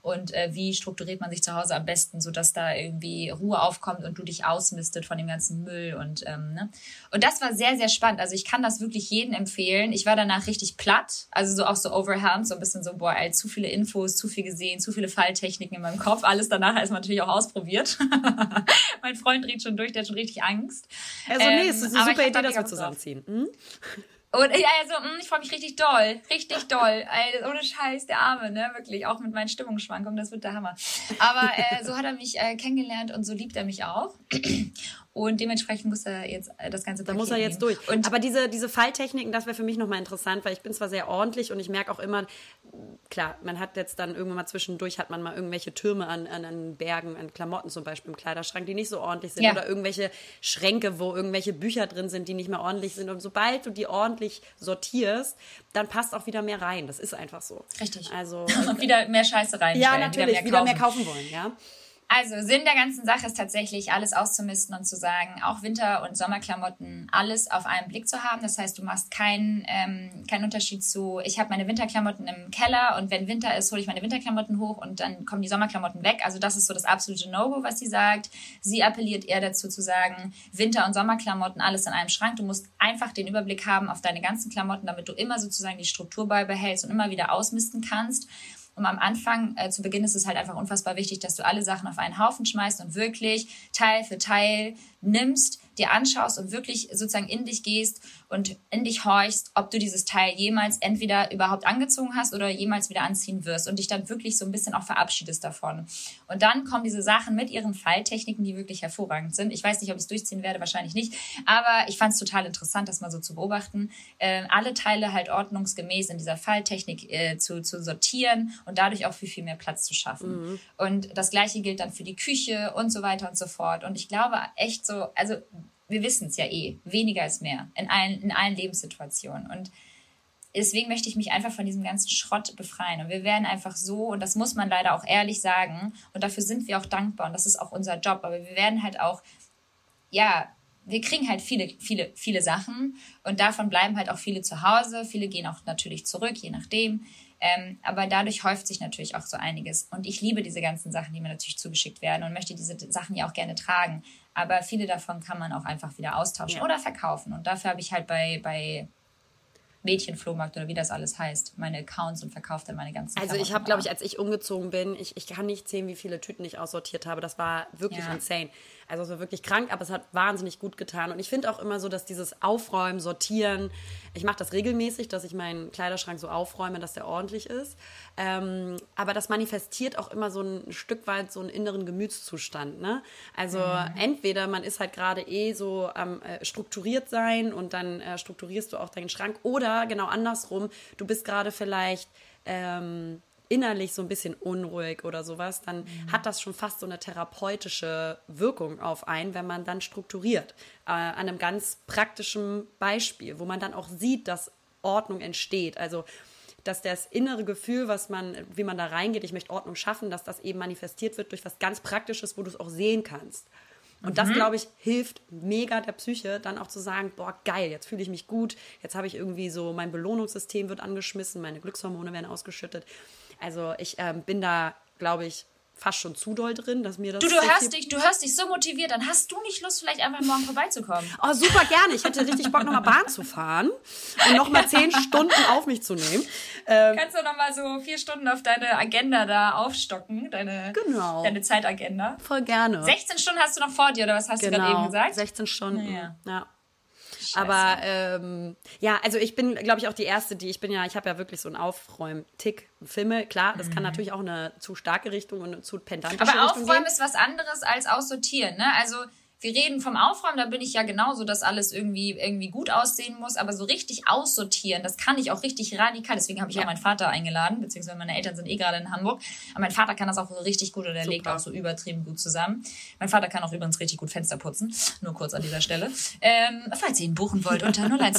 und äh, wie strukturiert man sich zu Hause am besten, sodass da irgendwie Ruhe aufkommt und du dich ausmistet von dem ganzen Müll und ähm, ne? und das war sehr sehr spannend. Also ich kann das wirklich jedem empfehlen. Ich war danach richtig platt, also so auch so overwhelmed, so ein bisschen so boah, ey, zu viele Infos, zu viel gesehen, zu viele Falltechniken in meinem Kopf. Alles danach erstmal natürlich auch ausprobiert. mein Freund dreht schon durch, der hat schon richtig Angst. Also nee, es ist eine ähm, super Idee, dass wir zusammenziehen. Hm? Und ja, also, ich freue mich richtig doll. Richtig doll. Ey, ohne Scheiß, der Arme, ne? Wirklich. Auch mit meinen Stimmungsschwankungen, das wird der Hammer. Aber äh, so hat er mich äh, kennengelernt und so liebt er mich auch. Und dementsprechend muss er jetzt äh, das ganze Paket Da muss er jetzt nehmen. durch. Und Aber diese, diese Falltechniken, das wäre für mich nochmal interessant, weil ich bin zwar sehr ordentlich und ich merke auch immer, klar, man hat jetzt dann irgendwann mal zwischendurch, hat man mal irgendwelche Türme an, an, an Bergen, an Klamotten zum Beispiel im Kleiderschrank, die nicht so ordentlich sind. Ja. Oder irgendwelche Schränke, wo irgendwelche Bücher drin sind, die nicht mehr ordentlich sind. Und sobald du die ordentlich sortierst, dann passt auch wieder mehr rein. Das ist einfach so. Richtig. Also, und wieder mehr Scheiße rein. Ja, natürlich, wieder mehr, wieder mehr kaufen wollen, ja. Also Sinn der ganzen Sache ist tatsächlich, alles auszumisten und zu sagen, auch Winter- und Sommerklamotten, alles auf einen Blick zu haben. Das heißt, du machst keinen ähm, keinen Unterschied zu, ich habe meine Winterklamotten im Keller und wenn Winter ist, hole ich meine Winterklamotten hoch und dann kommen die Sommerklamotten weg. Also das ist so das absolute No-Go, was sie sagt. Sie appelliert eher dazu zu sagen, Winter- und Sommerklamotten, alles in einem Schrank. Du musst einfach den Überblick haben auf deine ganzen Klamotten, damit du immer sozusagen die Struktur beibehältst und immer wieder ausmisten kannst. Und am Anfang, äh, zu Beginn ist es halt einfach unfassbar wichtig, dass du alle Sachen auf einen Haufen schmeißt und wirklich Teil für Teil nimmst, dir anschaust und wirklich sozusagen in dich gehst und in dich horchst, ob du dieses Teil jemals entweder überhaupt angezogen hast oder jemals wieder anziehen wirst und dich dann wirklich so ein bisschen auch verabschiedest davon. Und dann kommen diese Sachen mit ihren Falltechniken, die wirklich hervorragend sind. Ich weiß nicht, ob ich es durchziehen werde, wahrscheinlich nicht, aber ich fand es total interessant, das mal so zu beobachten. Äh, alle Teile halt ordnungsgemäß in dieser Falltechnik äh, zu, zu sortieren und dadurch auch viel, viel mehr Platz zu schaffen. Mhm. Und das Gleiche gilt dann für die Küche und so weiter und so fort. Und ich glaube echt so, also wir wissen es ja eh, weniger ist mehr in allen, in allen Lebenssituationen. Und deswegen möchte ich mich einfach von diesem ganzen Schrott befreien. Und wir werden einfach so, und das muss man leider auch ehrlich sagen, und dafür sind wir auch dankbar, und das ist auch unser Job, aber wir werden halt auch, ja, wir kriegen halt viele, viele, viele Sachen und davon bleiben halt auch viele zu Hause. Viele gehen auch natürlich zurück, je nachdem. Ähm, aber dadurch häuft sich natürlich auch so einiges. Und ich liebe diese ganzen Sachen, die mir natürlich zugeschickt werden und möchte diese Sachen ja auch gerne tragen. Aber viele davon kann man auch einfach wieder austauschen ja. oder verkaufen. Und dafür habe ich halt bei, bei Mädchenflohmarkt oder wie das alles heißt, meine Accounts und verkaufe dann meine ganzen Also ich habe, glaube ich, als ich umgezogen bin, ich, ich kann nicht zählen, wie viele Tüten ich aussortiert habe. Das war wirklich ja. insane. Also es war wirklich krank, aber es hat wahnsinnig gut getan. Und ich finde auch immer so, dass dieses Aufräumen, Sortieren, ich mache das regelmäßig, dass ich meinen Kleiderschrank so aufräume, dass der ordentlich ist. Ähm, aber das manifestiert auch immer so ein Stück weit so einen inneren Gemütszustand. Ne? Also mhm. entweder man ist halt gerade eh so am äh, strukturiert sein und dann äh, strukturierst du auch deinen Schrank oder genau andersrum, du bist gerade vielleicht ähm, innerlich so ein bisschen unruhig oder sowas, dann mhm. hat das schon fast so eine therapeutische Wirkung auf einen, wenn man dann strukturiert. Äh, an einem ganz praktischen Beispiel, wo man dann auch sieht, dass Ordnung entsteht. Also dass das innere Gefühl, was man, wie man da reingeht, ich möchte Ordnung schaffen, dass das eben manifestiert wird durch was ganz Praktisches, wo du es auch sehen kannst. Und mhm. das, glaube ich, hilft mega der Psyche, dann auch zu sagen, boah, geil, jetzt fühle ich mich gut, jetzt habe ich irgendwie so, mein Belohnungssystem wird angeschmissen, meine Glückshormone werden ausgeschüttet. Also ich ähm, bin da, glaube ich, fast schon zu doll drin, dass mir das. Du, du hörst dich, du hörst dich so motiviert, dann hast du nicht Lust, vielleicht einfach morgen vorbeizukommen. Oh, super gerne. Ich hätte richtig Bock, nochmal Bahn zu fahren und nochmal zehn Stunden auf mich zu nehmen. Ähm, Kannst du nochmal so vier Stunden auf deine Agenda da aufstocken, deine, genau. deine Zeitagenda? Voll gerne. 16 Stunden hast du noch vor dir, oder was hast genau. du gerade eben gesagt? 16 Stunden. Naja. Ja. Scheiße. Aber ähm, ja, also ich bin, glaube ich, auch die Erste, die, ich bin ja, ich habe ja wirklich so einen Aufräum-Tick. Filme, klar, das mhm. kann natürlich auch eine zu starke Richtung und eine zu pedantische Aber Richtung Aufräumen gehen. ist was anderes als aussortieren, ne? Also wir reden vom Aufräumen, da bin ich ja genauso, dass alles irgendwie, irgendwie gut aussehen muss, aber so richtig aussortieren, das kann ich auch richtig radikal. Deswegen habe ich ja. auch meinen Vater eingeladen, beziehungsweise meine Eltern sind eh gerade in Hamburg. Aber mein Vater kann das auch so richtig gut und er legt auch so übertrieben gut zusammen. Mein Vater kann auch übrigens richtig gut Fenster putzen, nur kurz an dieser Stelle. Ähm, falls ihr ihn buchen wollt, unter 01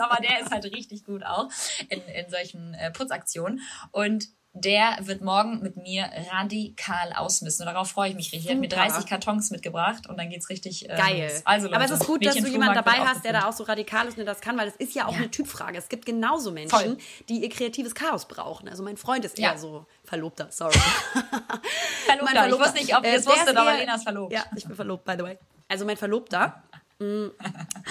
aber der ist halt richtig gut auch in, in solchen äh, Putzaktionen. Und der wird morgen mit mir radikal ausmisten. Und darauf freue ich mich richtig. Er hat mir 30 Kartons mitgebracht und dann geht's richtig. Ähm, Geil. Also, Leute, Aber es ist gut, dass du jemanden dabei hast, der da auch so radikal ist und das kann, weil es ist ja auch ja. eine Typfrage. Es gibt genauso Menschen, Voll. die ihr kreatives Chaos brauchen. Also mein Freund ist eher ja. so Verlobter, sorry. Verlobter. Verlobter. Ich wusste nicht, ob ihr es wusstet, aber Lena ist verlobt. Ja, ich bin verlobt, by the way. Also mein Verlobter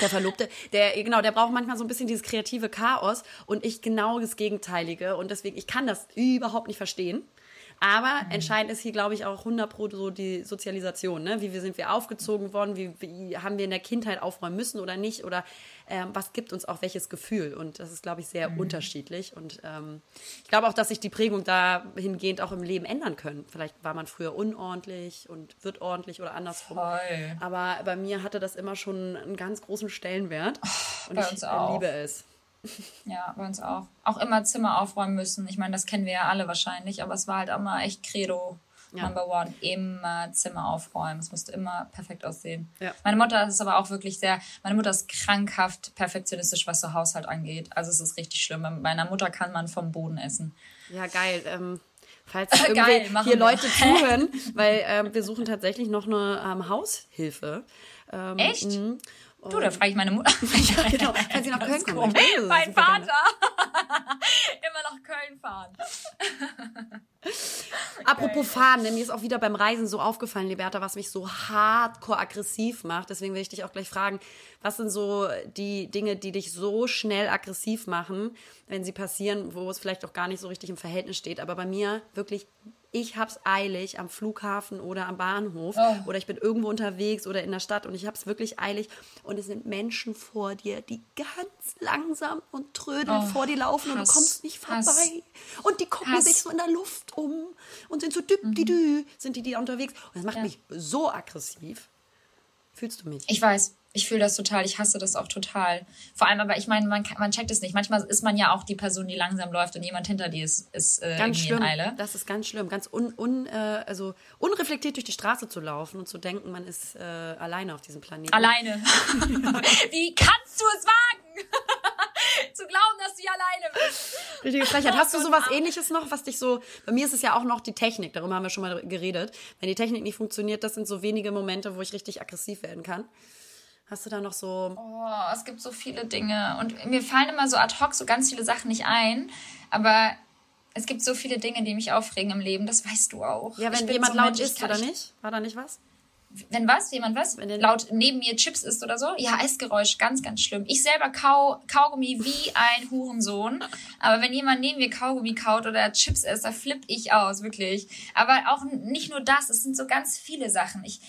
der Verlobte, der, genau, der braucht manchmal so ein bisschen dieses kreative Chaos und ich genau das Gegenteilige. Und deswegen, ich kann das überhaupt nicht verstehen. Aber mhm. entscheidend ist hier, glaube ich, auch 100 Pro so die Sozialisation. Ne? Wie wir sind wir aufgezogen worden? Wie, wie haben wir in der Kindheit aufräumen müssen oder nicht? Oder ähm, was gibt uns auch welches Gefühl? Und das ist, glaube ich, sehr mhm. unterschiedlich. Und ähm, ich glaube auch, dass sich die Prägung dahingehend auch im Leben ändern können. Vielleicht war man früher unordentlich und wird ordentlich oder andersrum. Voll. Aber bei mir hatte das immer schon einen ganz großen Stellenwert. Oh, und ich liebe es. Ja, bei uns auch. Auch immer Zimmer aufräumen müssen. Ich meine, das kennen wir ja alle wahrscheinlich, aber es war halt immer echt Credo. Ja. Number one, immer Zimmer aufräumen. Es musste immer perfekt aussehen. Ja. Meine Mutter ist aber auch wirklich sehr, meine Mutter ist krankhaft perfektionistisch, was so Haushalt angeht. Also es ist richtig schlimm. Bei meiner Mutter kann man vom Boden essen. Ja, geil. Ähm, falls irgendwie geil, hier wir. Leute zuhören, weil ähm, wir suchen tatsächlich noch eine ähm, Haushilfe. Ähm, Echt? Du, da frage ich meine Mutter. ja, genau. Kann sie nach Köln kommen? Mein Vater. Immer nach Köln fahren. Apropos fahren, mir ist auch wieder beim Reisen so aufgefallen, Liberta, was mich so hardcore aggressiv macht. Deswegen will ich dich auch gleich fragen, was sind so die Dinge, die dich so schnell aggressiv machen, wenn sie passieren, wo es vielleicht auch gar nicht so richtig im Verhältnis steht. Aber bei mir wirklich ich hab's eilig am Flughafen oder am Bahnhof oh. oder ich bin irgendwo unterwegs oder in der Stadt und ich hab's wirklich eilig und es sind Menschen vor dir, die ganz langsam und trödelnd oh, vor dir laufen Hass, und du kommst nicht vorbei Hass, und die gucken Hass. sich so in der Luft um und sind so düpp, mhm. die dü, sind die die unterwegs und das macht ja. mich so aggressiv. Fühlst du mich? Ich weiß. Ich fühle das total, ich hasse das auch total. Vor allem, aber ich meine, man, man checkt es nicht. Manchmal ist man ja auch die Person, die langsam läuft und jemand hinter dir ist, ist äh, ganz schlimm. in Eile. Das ist ganz schlimm, ganz un, un, äh, also unreflektiert durch die Straße zu laufen und zu denken, man ist äh, alleine auf diesem Planeten. Alleine. Wie kannst du es wagen? zu glauben, dass du alleine bist. Richtige Frechheit. Hast du sowas ähnliches noch, was dich so, bei mir ist es ja auch noch die Technik, darüber haben wir schon mal geredet. Wenn die Technik nicht funktioniert, das sind so wenige Momente, wo ich richtig aggressiv werden kann. Hast du da noch so. Oh, es gibt so viele Dinge. Und mir fallen immer so ad hoc so ganz viele Sachen nicht ein. Aber es gibt so viele Dinge, die mich aufregen im Leben. Das weißt du auch. Ja, wenn jemand so laut ist, oder nicht? War da nicht was? Wenn was? Jemand was? Laut neben mir Chips isst oder so? Ja, Essgeräusch, ganz, ganz schlimm. Ich selber kau Kaugummi wie ein Hurensohn. Aber wenn jemand neben mir Kaugummi kaut oder Chips isst, da flipp ich aus, wirklich. Aber auch nicht nur das, es sind so ganz viele Sachen. Ich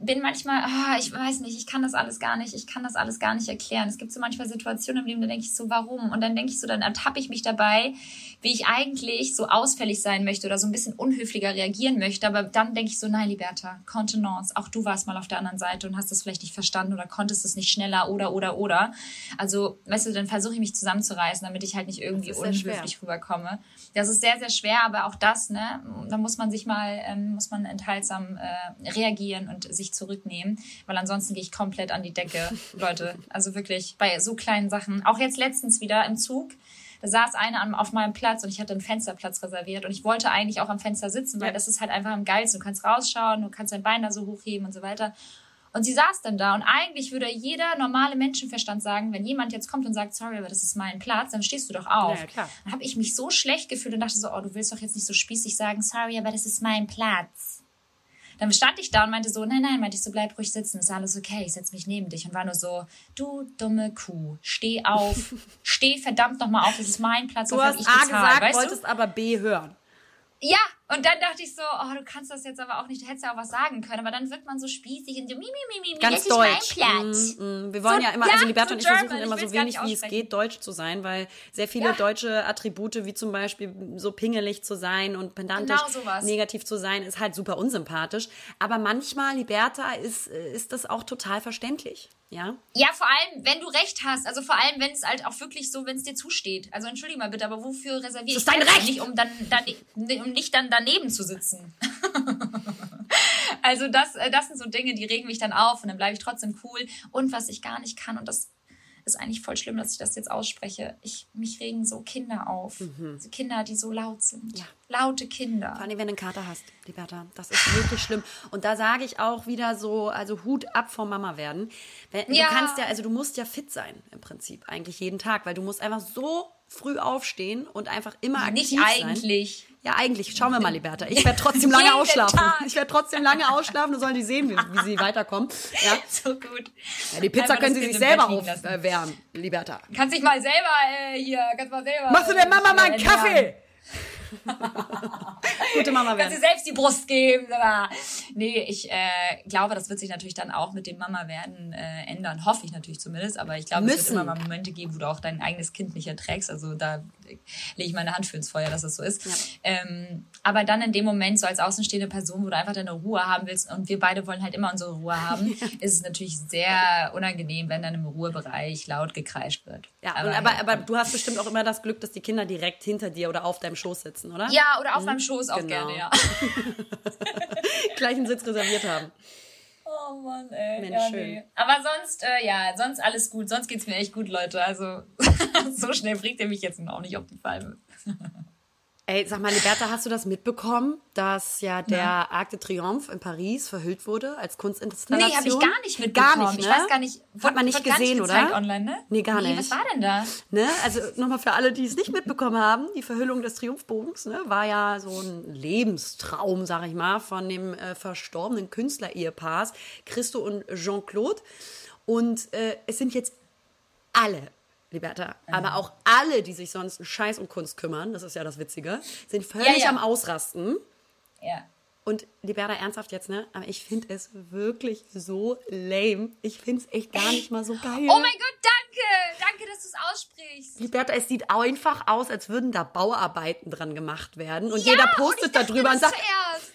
bin manchmal, ah, ich weiß nicht, ich kann das alles gar nicht, ich kann das alles gar nicht erklären. Es gibt so manchmal Situationen im Leben, da denke ich so, warum? Und dann denke ich so, dann ertappe ich mich dabei, wie ich eigentlich so ausfällig sein möchte oder so ein bisschen unhöflicher reagieren möchte. Aber dann denke ich so, nein, Liberta, Kontenance, auch du warst mal auf der anderen Seite und hast das vielleicht nicht verstanden oder konntest es nicht schneller oder, oder, oder. Also, weißt du, dann versuche ich mich zusammenzureißen, damit ich halt nicht irgendwie unhöflich rüberkomme. Das ist sehr, sehr schwer, aber auch das, ne, da muss man sich mal, ähm, muss man enthaltsam äh, reagieren und sich zurücknehmen, weil ansonsten gehe ich komplett an die Decke, Leute. Also wirklich bei so kleinen Sachen. Auch jetzt letztens wieder im Zug. Da saß eine am- auf meinem Platz und ich hatte einen Fensterplatz reserviert und ich wollte eigentlich auch am Fenster sitzen, weil Ja. das ist halt einfach am geilsten. Du kannst rausschauen, du kannst dein Bein da so hochheben und so weiter. Und sie saß dann da und eigentlich würde jeder normale Menschenverstand sagen, wenn jemand jetzt kommt und sagt, sorry, aber das ist mein Platz, dann stehst du doch auf. Ja, ja, klar. Dann habe ich mich so schlecht gefühlt und dachte so, oh, du willst doch jetzt nicht so spießig sagen, sorry, aber das ist mein Platz. Dann stand ich da und meinte so, nein, nein, meinte ich so, bleib ruhig sitzen, ist alles okay, ich setze mich neben dich und war nur so, du dumme Kuh, steh auf, steh verdammt nochmal auf, das ist mein Platz, Du hast ich A gesagt, weißt du? wolltest aber B hören. Ja, und dann dachte ich so, oh, du kannst das jetzt aber auch nicht, du hättest ja auch was sagen können, aber dann wird man so spießig und so, mi, mi, mi, mi, Ganz das deutsch. ist mein Platz. Mm, mm. Wir wollen So- ja immer, ja, also Liberta so und ich versuchen German. immer Ich so wenig wie es geht, deutsch zu sein, weil sehr viele Ja. deutsche Attribute, wie zum Beispiel so pingelig zu sein und pedantisch Genau negativ zu sein, ist halt super unsympathisch. Aber manchmal, Liberta, ist, ist das auch total verständlich. Ja? Ja, vor allem, wenn du recht hast. Also vor allem, wenn es halt auch wirklich so, wenn es dir zusteht. Also entschuldige mal bitte, aber wofür reserviere Das ich ist dein? Recht! Nicht, um, dann, dann, um nicht dann daneben zu sitzen. also das, äh, das sind so Dinge, die regen mich dann auf und dann bleibe ich trotzdem cool. Und was ich gar nicht kann, und das ist eigentlich voll schlimm, dass ich das jetzt ausspreche, ich, mich regen so Kinder auf. So Kinder, die so laut sind. Mhm. Ja. Laute Kinder. Vor allem, wenn du einen Kater hast, Liberta. Das ist wirklich schlimm. Und da sage ich auch wieder so, also Hut ab vor Mama werden. Wenn, Ja. Du kannst ja, also du musst ja fit sein im Prinzip, eigentlich jeden Tag, weil du musst einfach so früh aufstehen und einfach immer aktiv Nicht sein. eigentlich. Ja, eigentlich. Schauen wir mal, Liberta. Ich werde trotzdem lange ausschlafen. Tag. Ich werde trotzdem lange ausschlafen. Du sollen die sehen, wie, wie sie weiterkommen. Ja. So gut. ja die Pizza Einfach können sie sich selber aufwärmen, Liberta. Kannst dich mal selber äh, hier, kannst mal selber. Machst du der Mama mal einen ernähren. Kaffee? Gute Mama Kannst werden. dir selbst die Brust geben. Nee, ich äh, glaube, das wird sich natürlich dann auch mit dem Mama werden äh, ändern. Hoffe ich natürlich zumindest. Aber ich glaube, es wird immer mal Momente geben, wo du auch dein eigenes Kind nicht erträgst. Also da äh, lege ich meine Hand für ins Feuer, dass das so ist. Ähm, aber dann in dem Moment, so als außenstehende Person, wo du einfach deine Ruhe haben willst und wir beide wollen halt immer unsere Ruhe haben, ist es natürlich sehr unangenehm, wenn dann im Ruhebereich laut gekreischt wird. Ja, aber, aber, aber du hast bestimmt auch immer das Glück, dass die Kinder direkt hinter dir oder auf deinem Schoß sitzen, oder? ja, oder auf meinem Schoß auch Genau. gerne, ja. Gleichen Sitz reserviert haben. Oh Mann, ey. Mensch, ja, schön. nee. Aber sonst, äh, ja, sonst alles gut. Sonst geht's mir echt gut, Leute. Also, so schnell bringt ihr mich jetzt noch nicht auf die Palme. Ey, sag mal, Liberta, hast du das mitbekommen, dass ja der Arc de Triomphe in Paris verhüllt wurde als Kunstinstallation? Nee, habe ich gar nicht mitbekommen. Gar nicht, ne? Ich weiß gar nicht. Hat man nicht gesehen, gezeigt oder? online, ne? Nee, gar nee, nicht. Was war denn da? Ne? Also nochmal für alle, die es nicht mitbekommen haben, die Verhüllung des Triumphbogens ne, war ja so ein Lebenstraum, sag ich mal, von dem äh, verstorbenen Künstler-Ehepaars Christo und Jean-Claude. Und äh, es sind jetzt alle, Liberta, aber auch alle, die sich sonst um Scheiß und Kunst kümmern, das ist ja das Witzige, sind völlig Ja, ja. am Ausrasten. Ja. Und Liberta, ernsthaft jetzt, ne? Aber ich finde es wirklich so lame. Ich finde es echt gar nicht mal so geil. Oh mein Gott, danke! Danke, dass du es aussprichst. Liberta, es sieht einfach aus, als würden da Bauarbeiten dran gemacht werden. Und Ja, jeder und ich postet dachte darüber und sagt, zuerst.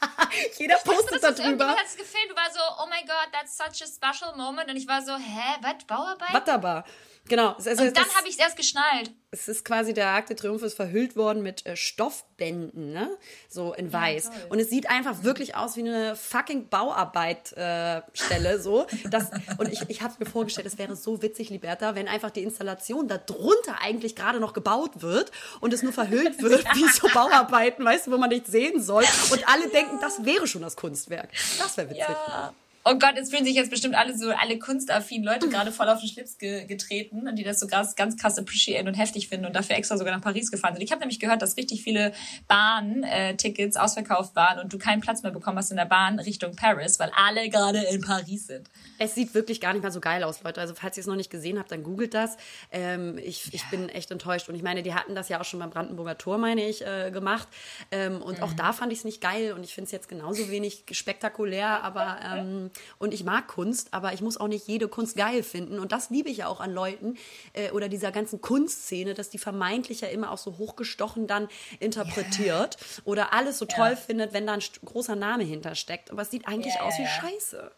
jeder du, postet das da ist drüber. irgendjemand hat es gefilmt und war so, oh my God, that's such a special moment. Und ich war so, hä, was, Bauarbeit? Wunderbar. Genau. Es, Und dann habe ich es erst geschnallt. es ist quasi der Arc de Triomphe ist verhüllt worden mit äh, Stoffbänden, ne? So in weiß. toll. und es sieht einfach wirklich aus wie eine fucking Bauarbeitstelle, äh, Stelle, so. Das, und ich, ich habe mir vorgestellt, es wäre so witzig, Liberta, wenn einfach die Installation da drunter eigentlich gerade noch gebaut wird und es nur verhüllt wird, wie so Bauarbeiten, weißt du, wo man nicht sehen soll. Und alle denken, das wäre schon das Kunstwerk. Das wäre witzig. Ja. Oh Gott, jetzt fühlen sich jetzt bestimmt alle so, alle kunstaffinen Leute gerade voll auf den Schlips ge getreten und die das so ganz, ganz krass appreciaten und heftig finden und dafür extra sogar nach Paris gefahren sind. Ich habe nämlich gehört, dass richtig viele Bahn-Tickets ausverkauft waren und du keinen Platz mehr bekommen hast in der Bahn Richtung Paris, weil alle gerade in Paris sind. Es sieht wirklich gar nicht mal so geil aus, Leute. Also falls ihr es noch nicht gesehen habt, dann googelt das. Ähm, ich, ich bin echt enttäuscht. Und ich meine, die hatten das ja auch schon beim Brandenburger Tor, meine ich, äh, gemacht. Ähm, und mhm. auch da fand ich es nicht geil. Und ich finde es jetzt genauso wenig spektakulär, aber ähm, und ich mag Kunst, aber ich muss auch nicht jede Kunst geil finden. Und das liebe ich ja auch an Leuten äh, oder dieser ganzen Kunstszene, dass die vermeintlich ja immer auch so hochgestochen dann interpretiert yeah. oder alles so toll findet, wenn da ein großer Name hintersteckt. Aber es sieht eigentlich yeah, aus wie yeah. Scheiße.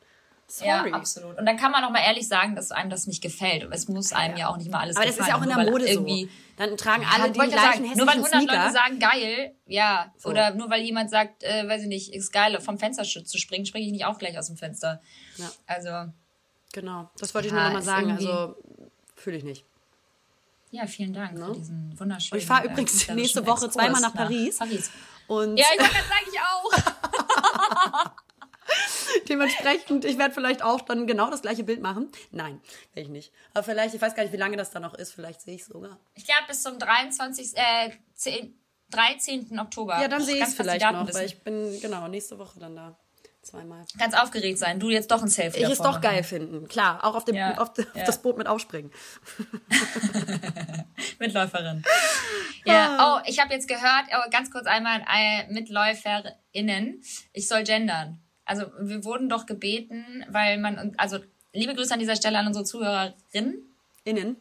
Sorry. Ja, absolut. Und dann kann man auch mal ehrlich sagen, dass einem das nicht gefällt. Es muss einem ja, ja auch nicht mal alles Aber gefallen. Aber das ist ja auch in der Mode so. Dann tragen alle die gleichen sagen, Nur weil 100 Sneaker. Leute sagen, geil, ja. So. Oder nur weil jemand sagt, äh, weiß ich nicht, ist geil, vom Fenster zu springen, springe ich nicht auch gleich aus dem Fenster. Ja. Also. Genau, das wollte ich nur nochmal sagen. Also, fühle ich nicht. Ja, vielen Dank no? für ne? diesen wunderschönen. Und ich fahre äh, übrigens nächste Woche zweimal nach Paris. Nach Paris. Und ja, ich wollte gerade sagen, ich auch. Dementsprechend, ich werde vielleicht auch dann genau das gleiche Bild machen. Nein, werde ich nicht. Aber vielleicht, ich weiß gar nicht, wie lange das dann noch ist, vielleicht sehe ich es sogar. Ich glaube bis zum 23. Äh, 10, 13. Oktober. Ja, dann sehe ich es vielleicht noch, weil ich bin genau nächste Woche dann da. Zweimal. Ganz aufgeregt sein, du jetzt doch ein Selfie Ich es doch geil finden, klar. Auch auf, dem, ja, auf, auf das Boot mit aufspringen. Mitläuferin. Ja, ah. oh, ich habe jetzt gehört, oh, ganz kurz einmal äh, MitläuferInnen, ich soll gendern. Also wir wurden doch gebeten, weil man, also liebe Grüße an dieser Stelle an unsere Zuhörerinnen. Innen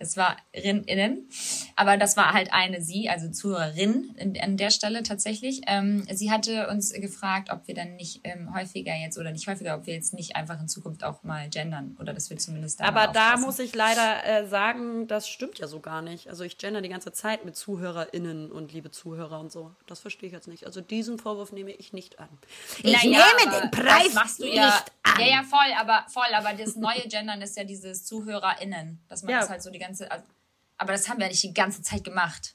es war innen, aber das war halt eine sie, also Zuhörerin in, an der Stelle tatsächlich. Ähm, sie hatte uns gefragt, ob wir dann nicht ähm, häufiger jetzt oder nicht häufiger, ob wir jetzt nicht einfach in Zukunft auch mal gendern oder dass wir zumindest. Da aber da muss ich leider äh, sagen, das stimmt ja so gar nicht. Also ich gender die ganze Zeit mit ZuhörerInnen und liebe Zuhörer und so. Das verstehe ich jetzt nicht. Also diesen Vorwurf nehme ich nicht an. Ich naja, nehme den Preis machst du ja, nicht an. Ja, ja, voll, aber voll, aber das neue Gendern ist ja dieses ZuhörerInnen, dass man ja. das halt so die ganze ganze, also, aber das haben wir ja nicht die ganze Zeit gemacht.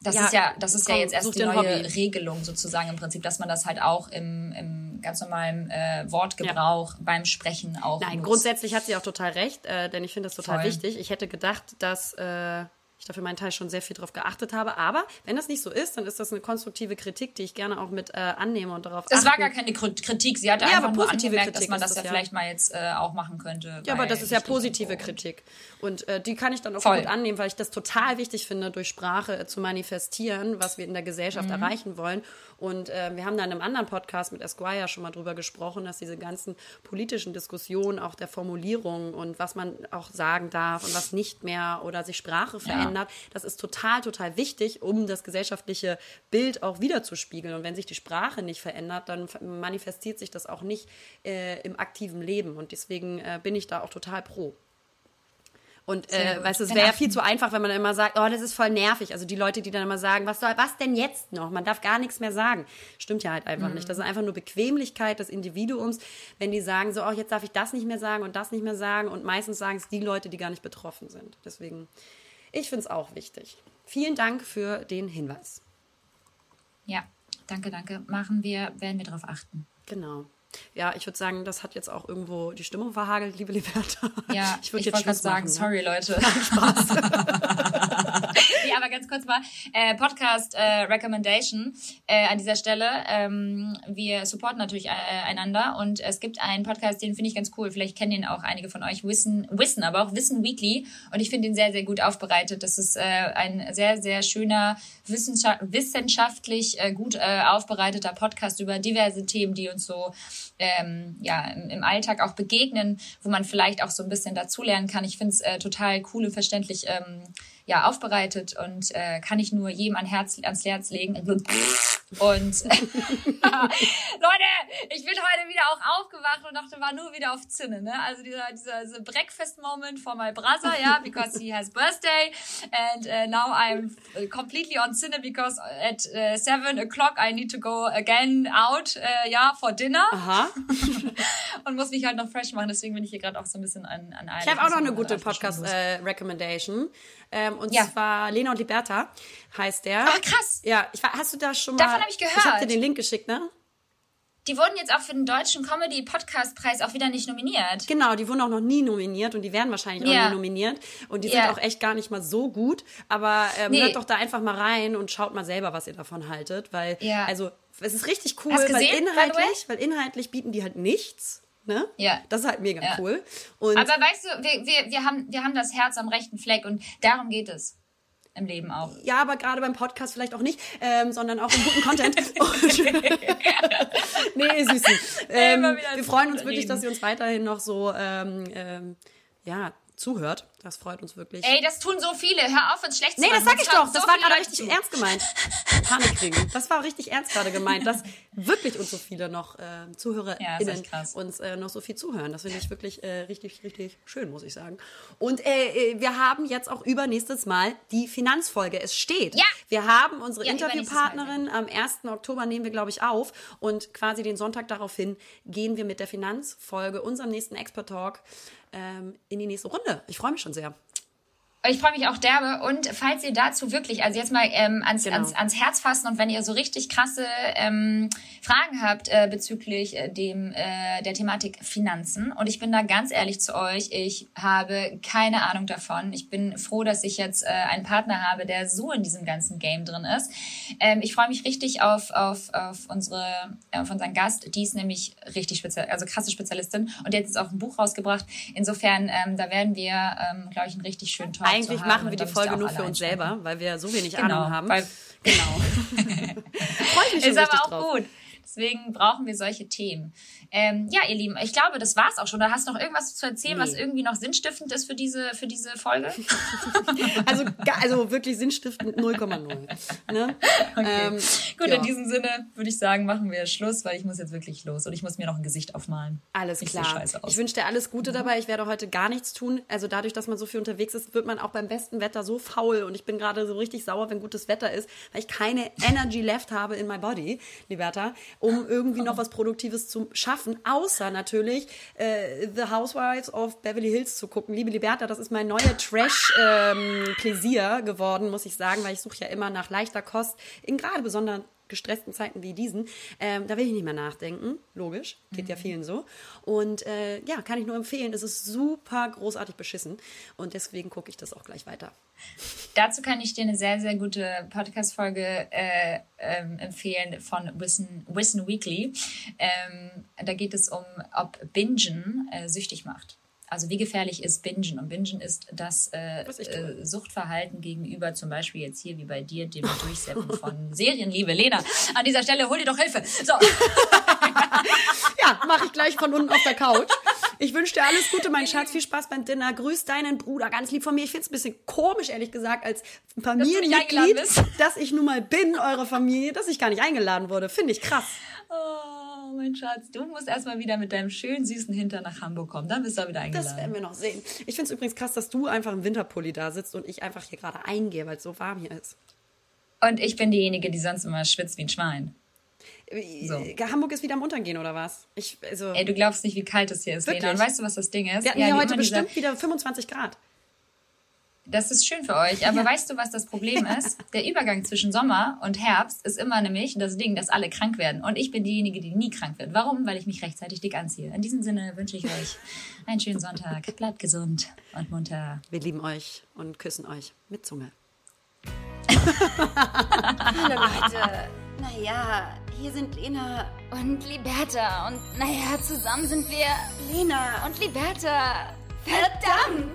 Das ja, ist ja, das ist komm, ja jetzt erst die neue Hobby. Regelung sozusagen im Prinzip, dass man das halt auch im, im ganz normalen äh, Wortgebrauch ja. beim Sprechen auch. Nein, nutzt. grundsätzlich hat sie auch total recht, äh, denn ich finde das total Voll. wichtig. Ich hätte gedacht, dass äh, ich dafür meinen Teil schon sehr viel darauf geachtet habe. Aber wenn das nicht so ist, dann ist das eine konstruktive Kritik, die ich gerne auch mit äh, annehme und darauf Das achten. war gar keine Kritik. Sie hatte ja, einfach nur angemerkt, Kritik dass man das, das ja vielleicht mal jetzt äh, auch machen könnte. Ja, aber das ist ja positive Kritik. Und äh, die kann ich dann auch Voll. gut annehmen, weil ich das total wichtig finde, durch Sprache äh, zu manifestieren, was wir in der Gesellschaft mhm. erreichen wollen. Und äh, wir haben da in einem anderen Podcast mit Esquire schon mal drüber gesprochen, dass diese ganzen politischen Diskussionen auch der Formulierung und was man auch sagen darf und was nicht mehr oder sich Sprache verändert, ja. das ist total, total wichtig, um das gesellschaftliche Bild auch wiederzuspiegeln. Und wenn sich die Sprache nicht verändert, dann manifestiert sich das auch nicht äh, im aktiven Leben. Und deswegen äh, bin ich da auch total pro. Und äh, weißt du, es wäre ja viel zu einfach, wenn man immer sagt, oh, das ist voll nervig. Also die Leute, die dann immer sagen, was soll, was denn jetzt noch? Man darf gar nichts mehr sagen. Stimmt ja halt einfach mhm. nicht. Das ist einfach nur Bequemlichkeit des Individuums, wenn die sagen, so, oh, jetzt darf ich das nicht mehr sagen und das nicht mehr sagen. Und meistens sagen es die Leute, die gar nicht betroffen sind. Deswegen, ich finde es auch wichtig. Vielen Dank für den Hinweis. Ja, danke, danke. Machen wir, werden wir darauf achten. Genau ja, ich würde sagen, das hat jetzt auch irgendwo die Stimmung verhagelt, liebe Liberta. Ja, ich würde jetzt gerade sagen, ne? sorry Leute. Spaß. nee, aber ganz kurz mal, äh, Podcast äh, Recommendation äh, an dieser Stelle. Ähm, wir supporten natürlich äh, einander und es gibt einen Podcast, den finde ich ganz cool. Vielleicht kennen ihn auch einige von euch, Wissen, Wissen, aber auch Wissen Weekly. Und ich finde ihn sehr, sehr gut aufbereitet. Das ist äh, ein sehr, sehr schöner, wissenschaftlich äh, gut aufbereiteter Podcast über diverse Themen, die uns so ähm, ja, im, Alltag auch begegnen, wo man vielleicht auch so ein bisschen dazulernen kann. Ich finde es äh, total cool und verständlich ähm, ja, aufbereitet und äh, kann ich nur jedem an Herz, ans Herz legen. Und Leute, ich bin heute wieder auch aufgewacht und dachte, war nur wieder auf Zinne. Ne? Also dieser, dieser, dieser Breakfast-Moment for my brother, ja, because he has birthday and uh, now I'm completely on Zinne because at uh, seven o'clock I need to go again out, uh, ja, for dinner. Aha. und muss mich halt noch fresh machen, deswegen bin ich hier gerade auch so ein bisschen an, an Ich habe auch noch eine gute Podcast-Recommendation. Äh, ähm, und ja. zwar Lena und Liberta heißt der. Ah, krass. Ja, ich, hast du da schon mal. Davon habe ich gehört. Ich habe dir den Link geschickt, ne? Die wurden jetzt auch für den Deutschen Comedy Podcast Preis auch wieder nicht nominiert. Genau, die wurden auch noch nie nominiert und die werden wahrscheinlich Ja. auch nie nominiert. Und die Ja. sind auch echt gar nicht mal so gut. Aber ähm, Nee. hört doch da einfach mal rein und schaut mal selber, was ihr davon haltet. Weil, Ja. also, es ist richtig cool, weil inhaltlich, weil inhaltlich bieten die halt nichts. Ne? Ja. Das ist halt mega Ja. cool. Und Aber weißt du, wir, wir, wir, haben, wir haben das Herz am rechten Fleck und darum geht es im Leben auch. Ja, aber gerade beim Podcast vielleicht auch nicht, ähm, sondern auch im guten Content. Nee, Süßen. Ähm, wir freuen uns wirklich, dass ihr uns weiterhin noch so ähm, ähm, ja, zuhört. Das freut uns wirklich. Ey, das tun so viele. Hör auf, uns schlecht zu Nee, das sag ich doch. Das so war gerade richtig zu. ernst gemeint. Panik kriegen. Das war richtig ernst gerade gemeint, dass wirklich uns so viele noch äh, ZuhörerInnen Ja, uns äh, noch so viel zuhören. Das finde ich wirklich äh, richtig, richtig schön, muss ich sagen. Und äh, äh, wir haben jetzt auch übernächstes Mal die Finanzfolge. Es steht. Ja. Wir haben unsere Ja, Interviewpartnerin am 1. Oktober nehmen wir, glaube ich, auf. Und quasi den Sonntag daraufhin gehen wir mit der Finanzfolge, unserem nächsten Expert Talk, ähm, in die nächste Runde. Ich freue mich schon sehr. Ich freue mich auch derbe. Und falls ihr dazu wirklich, also jetzt mal ähm, ans, Genau. ans, ans Herz fassen und wenn ihr so richtig krasse ähm, Fragen habt äh, bezüglich äh, dem äh, der Thematik Finanzen und ich bin da ganz ehrlich zu euch, ich habe keine Ahnung davon. Ich bin froh, dass ich jetzt äh, einen Partner habe, der so in diesem ganzen Game drin ist. Ähm, ich freue mich richtig auf, auf, auf unsere auf unseren Gast. Die ist nämlich richtig speziell, also krasse Spezialistin und jetzt auch ein Buch rausgebracht. Insofern, ähm, da werden wir, ähm, glaube ich, einen richtig schönen Talk Eigentlich machen wir die Folge nur für uns selber, weil wir so wenig Genau, Ahnung haben. weil- genau. Freue ich mich schon Ist aber auch drauf. gut. Deswegen brauchen wir solche Themen. Ähm, ja, ihr Lieben, ich glaube, das war's auch schon. Da hast du noch irgendwas zu erzählen, was Nee. irgendwie noch sinnstiftend ist für diese, für diese Folge? Also, also wirklich sinnstiftend 0,0. Ne? Ähm, Gut, ja. in diesem Sinne würde ich sagen, machen wir Schluss, weil ich muss jetzt wirklich los und ich muss mir noch ein Gesicht aufmalen. Alles Ich klar. aus. Ich wünsche dir alles Gute dabei. Ich werde heute gar nichts tun. Also dadurch, dass man so viel unterwegs ist, wird man auch beim besten Wetter so faul. Und ich bin gerade so richtig sauer, wenn gutes Wetter ist, weil ich keine Energy left habe in my body, Liberta, um irgendwie noch was Produktives zu schaffen. Außer natürlich äh, The Housewives of Beverly Hills zu gucken. Liebe Liberta, das ist mein neuer Trash-Pläsier geworden, muss ich sagen, weil ich suche ja immer nach leichter Kost in gerade besonderen gestressten Zeiten wie diesen, ähm, da will ich nicht mehr nachdenken. Logisch, geht ja vielen so. Und äh, ja, kann ich nur empfehlen. Es ist super großartig beschissen. Und deswegen gucke ich das auch gleich weiter. Dazu kann ich dir eine sehr, sehr gute Podcast-Folge äh, ähm, empfehlen von Wissen, Wissen Weekly. Ähm, da geht es um, ob Bingen äh, süchtig macht. Also wie gefährlich ist Bingen? Und Bingen ist das äh, äh, Suchtverhalten gegenüber zum Beispiel jetzt hier wie bei dir, dem Durchsetzen von Serienliebe. Lena, an dieser Stelle hol dir doch Hilfe. So, Ja, mache ich gleich von unten auf der Couch. Ich wünsche dir alles Gute, mein Schatz. Viel Spaß beim Dinner. Grüß deinen Bruder ganz lieb von mir. Ich finde es ein bisschen komisch, ehrlich gesagt, als Familienmitglied, bist. dass ich nun mal bin, eure Familie, dass ich gar nicht eingeladen wurde. Finde ich krass. oh, mein Schatz, du musst erstmal wieder mit deinem schönen, süßen Hintern nach Hamburg kommen. Dann bist du auch wieder eingeladen. Das werden wir noch sehen. Ich finde es übrigens krass, dass du einfach im Winterpulli da sitzt und ich einfach hier gerade eingehe, weil es so warm hier ist. Und ich bin diejenige, die sonst immer schwitzt wie ein Schwein. So. Äh, Hamburg ist wieder am Untergehen, oder was? Ich, also, Ey, du glaubst nicht, wie kalt es hier ist, Wirklich? Lena. Und weißt du, was das Ding ist? wir hatten Ja, hier heute bestimmt wieder 25 Grad. Das ist schön für euch. Aber weißt du, was das Problem ist? Der Übergang zwischen Sommer und Herbst ist immer nämlich das Ding, dass alle krank werden. Und ich bin diejenige, die nie krank wird. Warum? Weil ich mich rechtzeitig dick anziehe. In diesem Sinne wünsche ich euch einen schönen Sonntag. Bleibt gesund und munter. Wir lieben euch und küssen euch mit Zunge. Hallo Leute. Naja, hier sind Lena Und Liberta. Und naja, zusammen sind wir Lena und Liberta. Verdammt!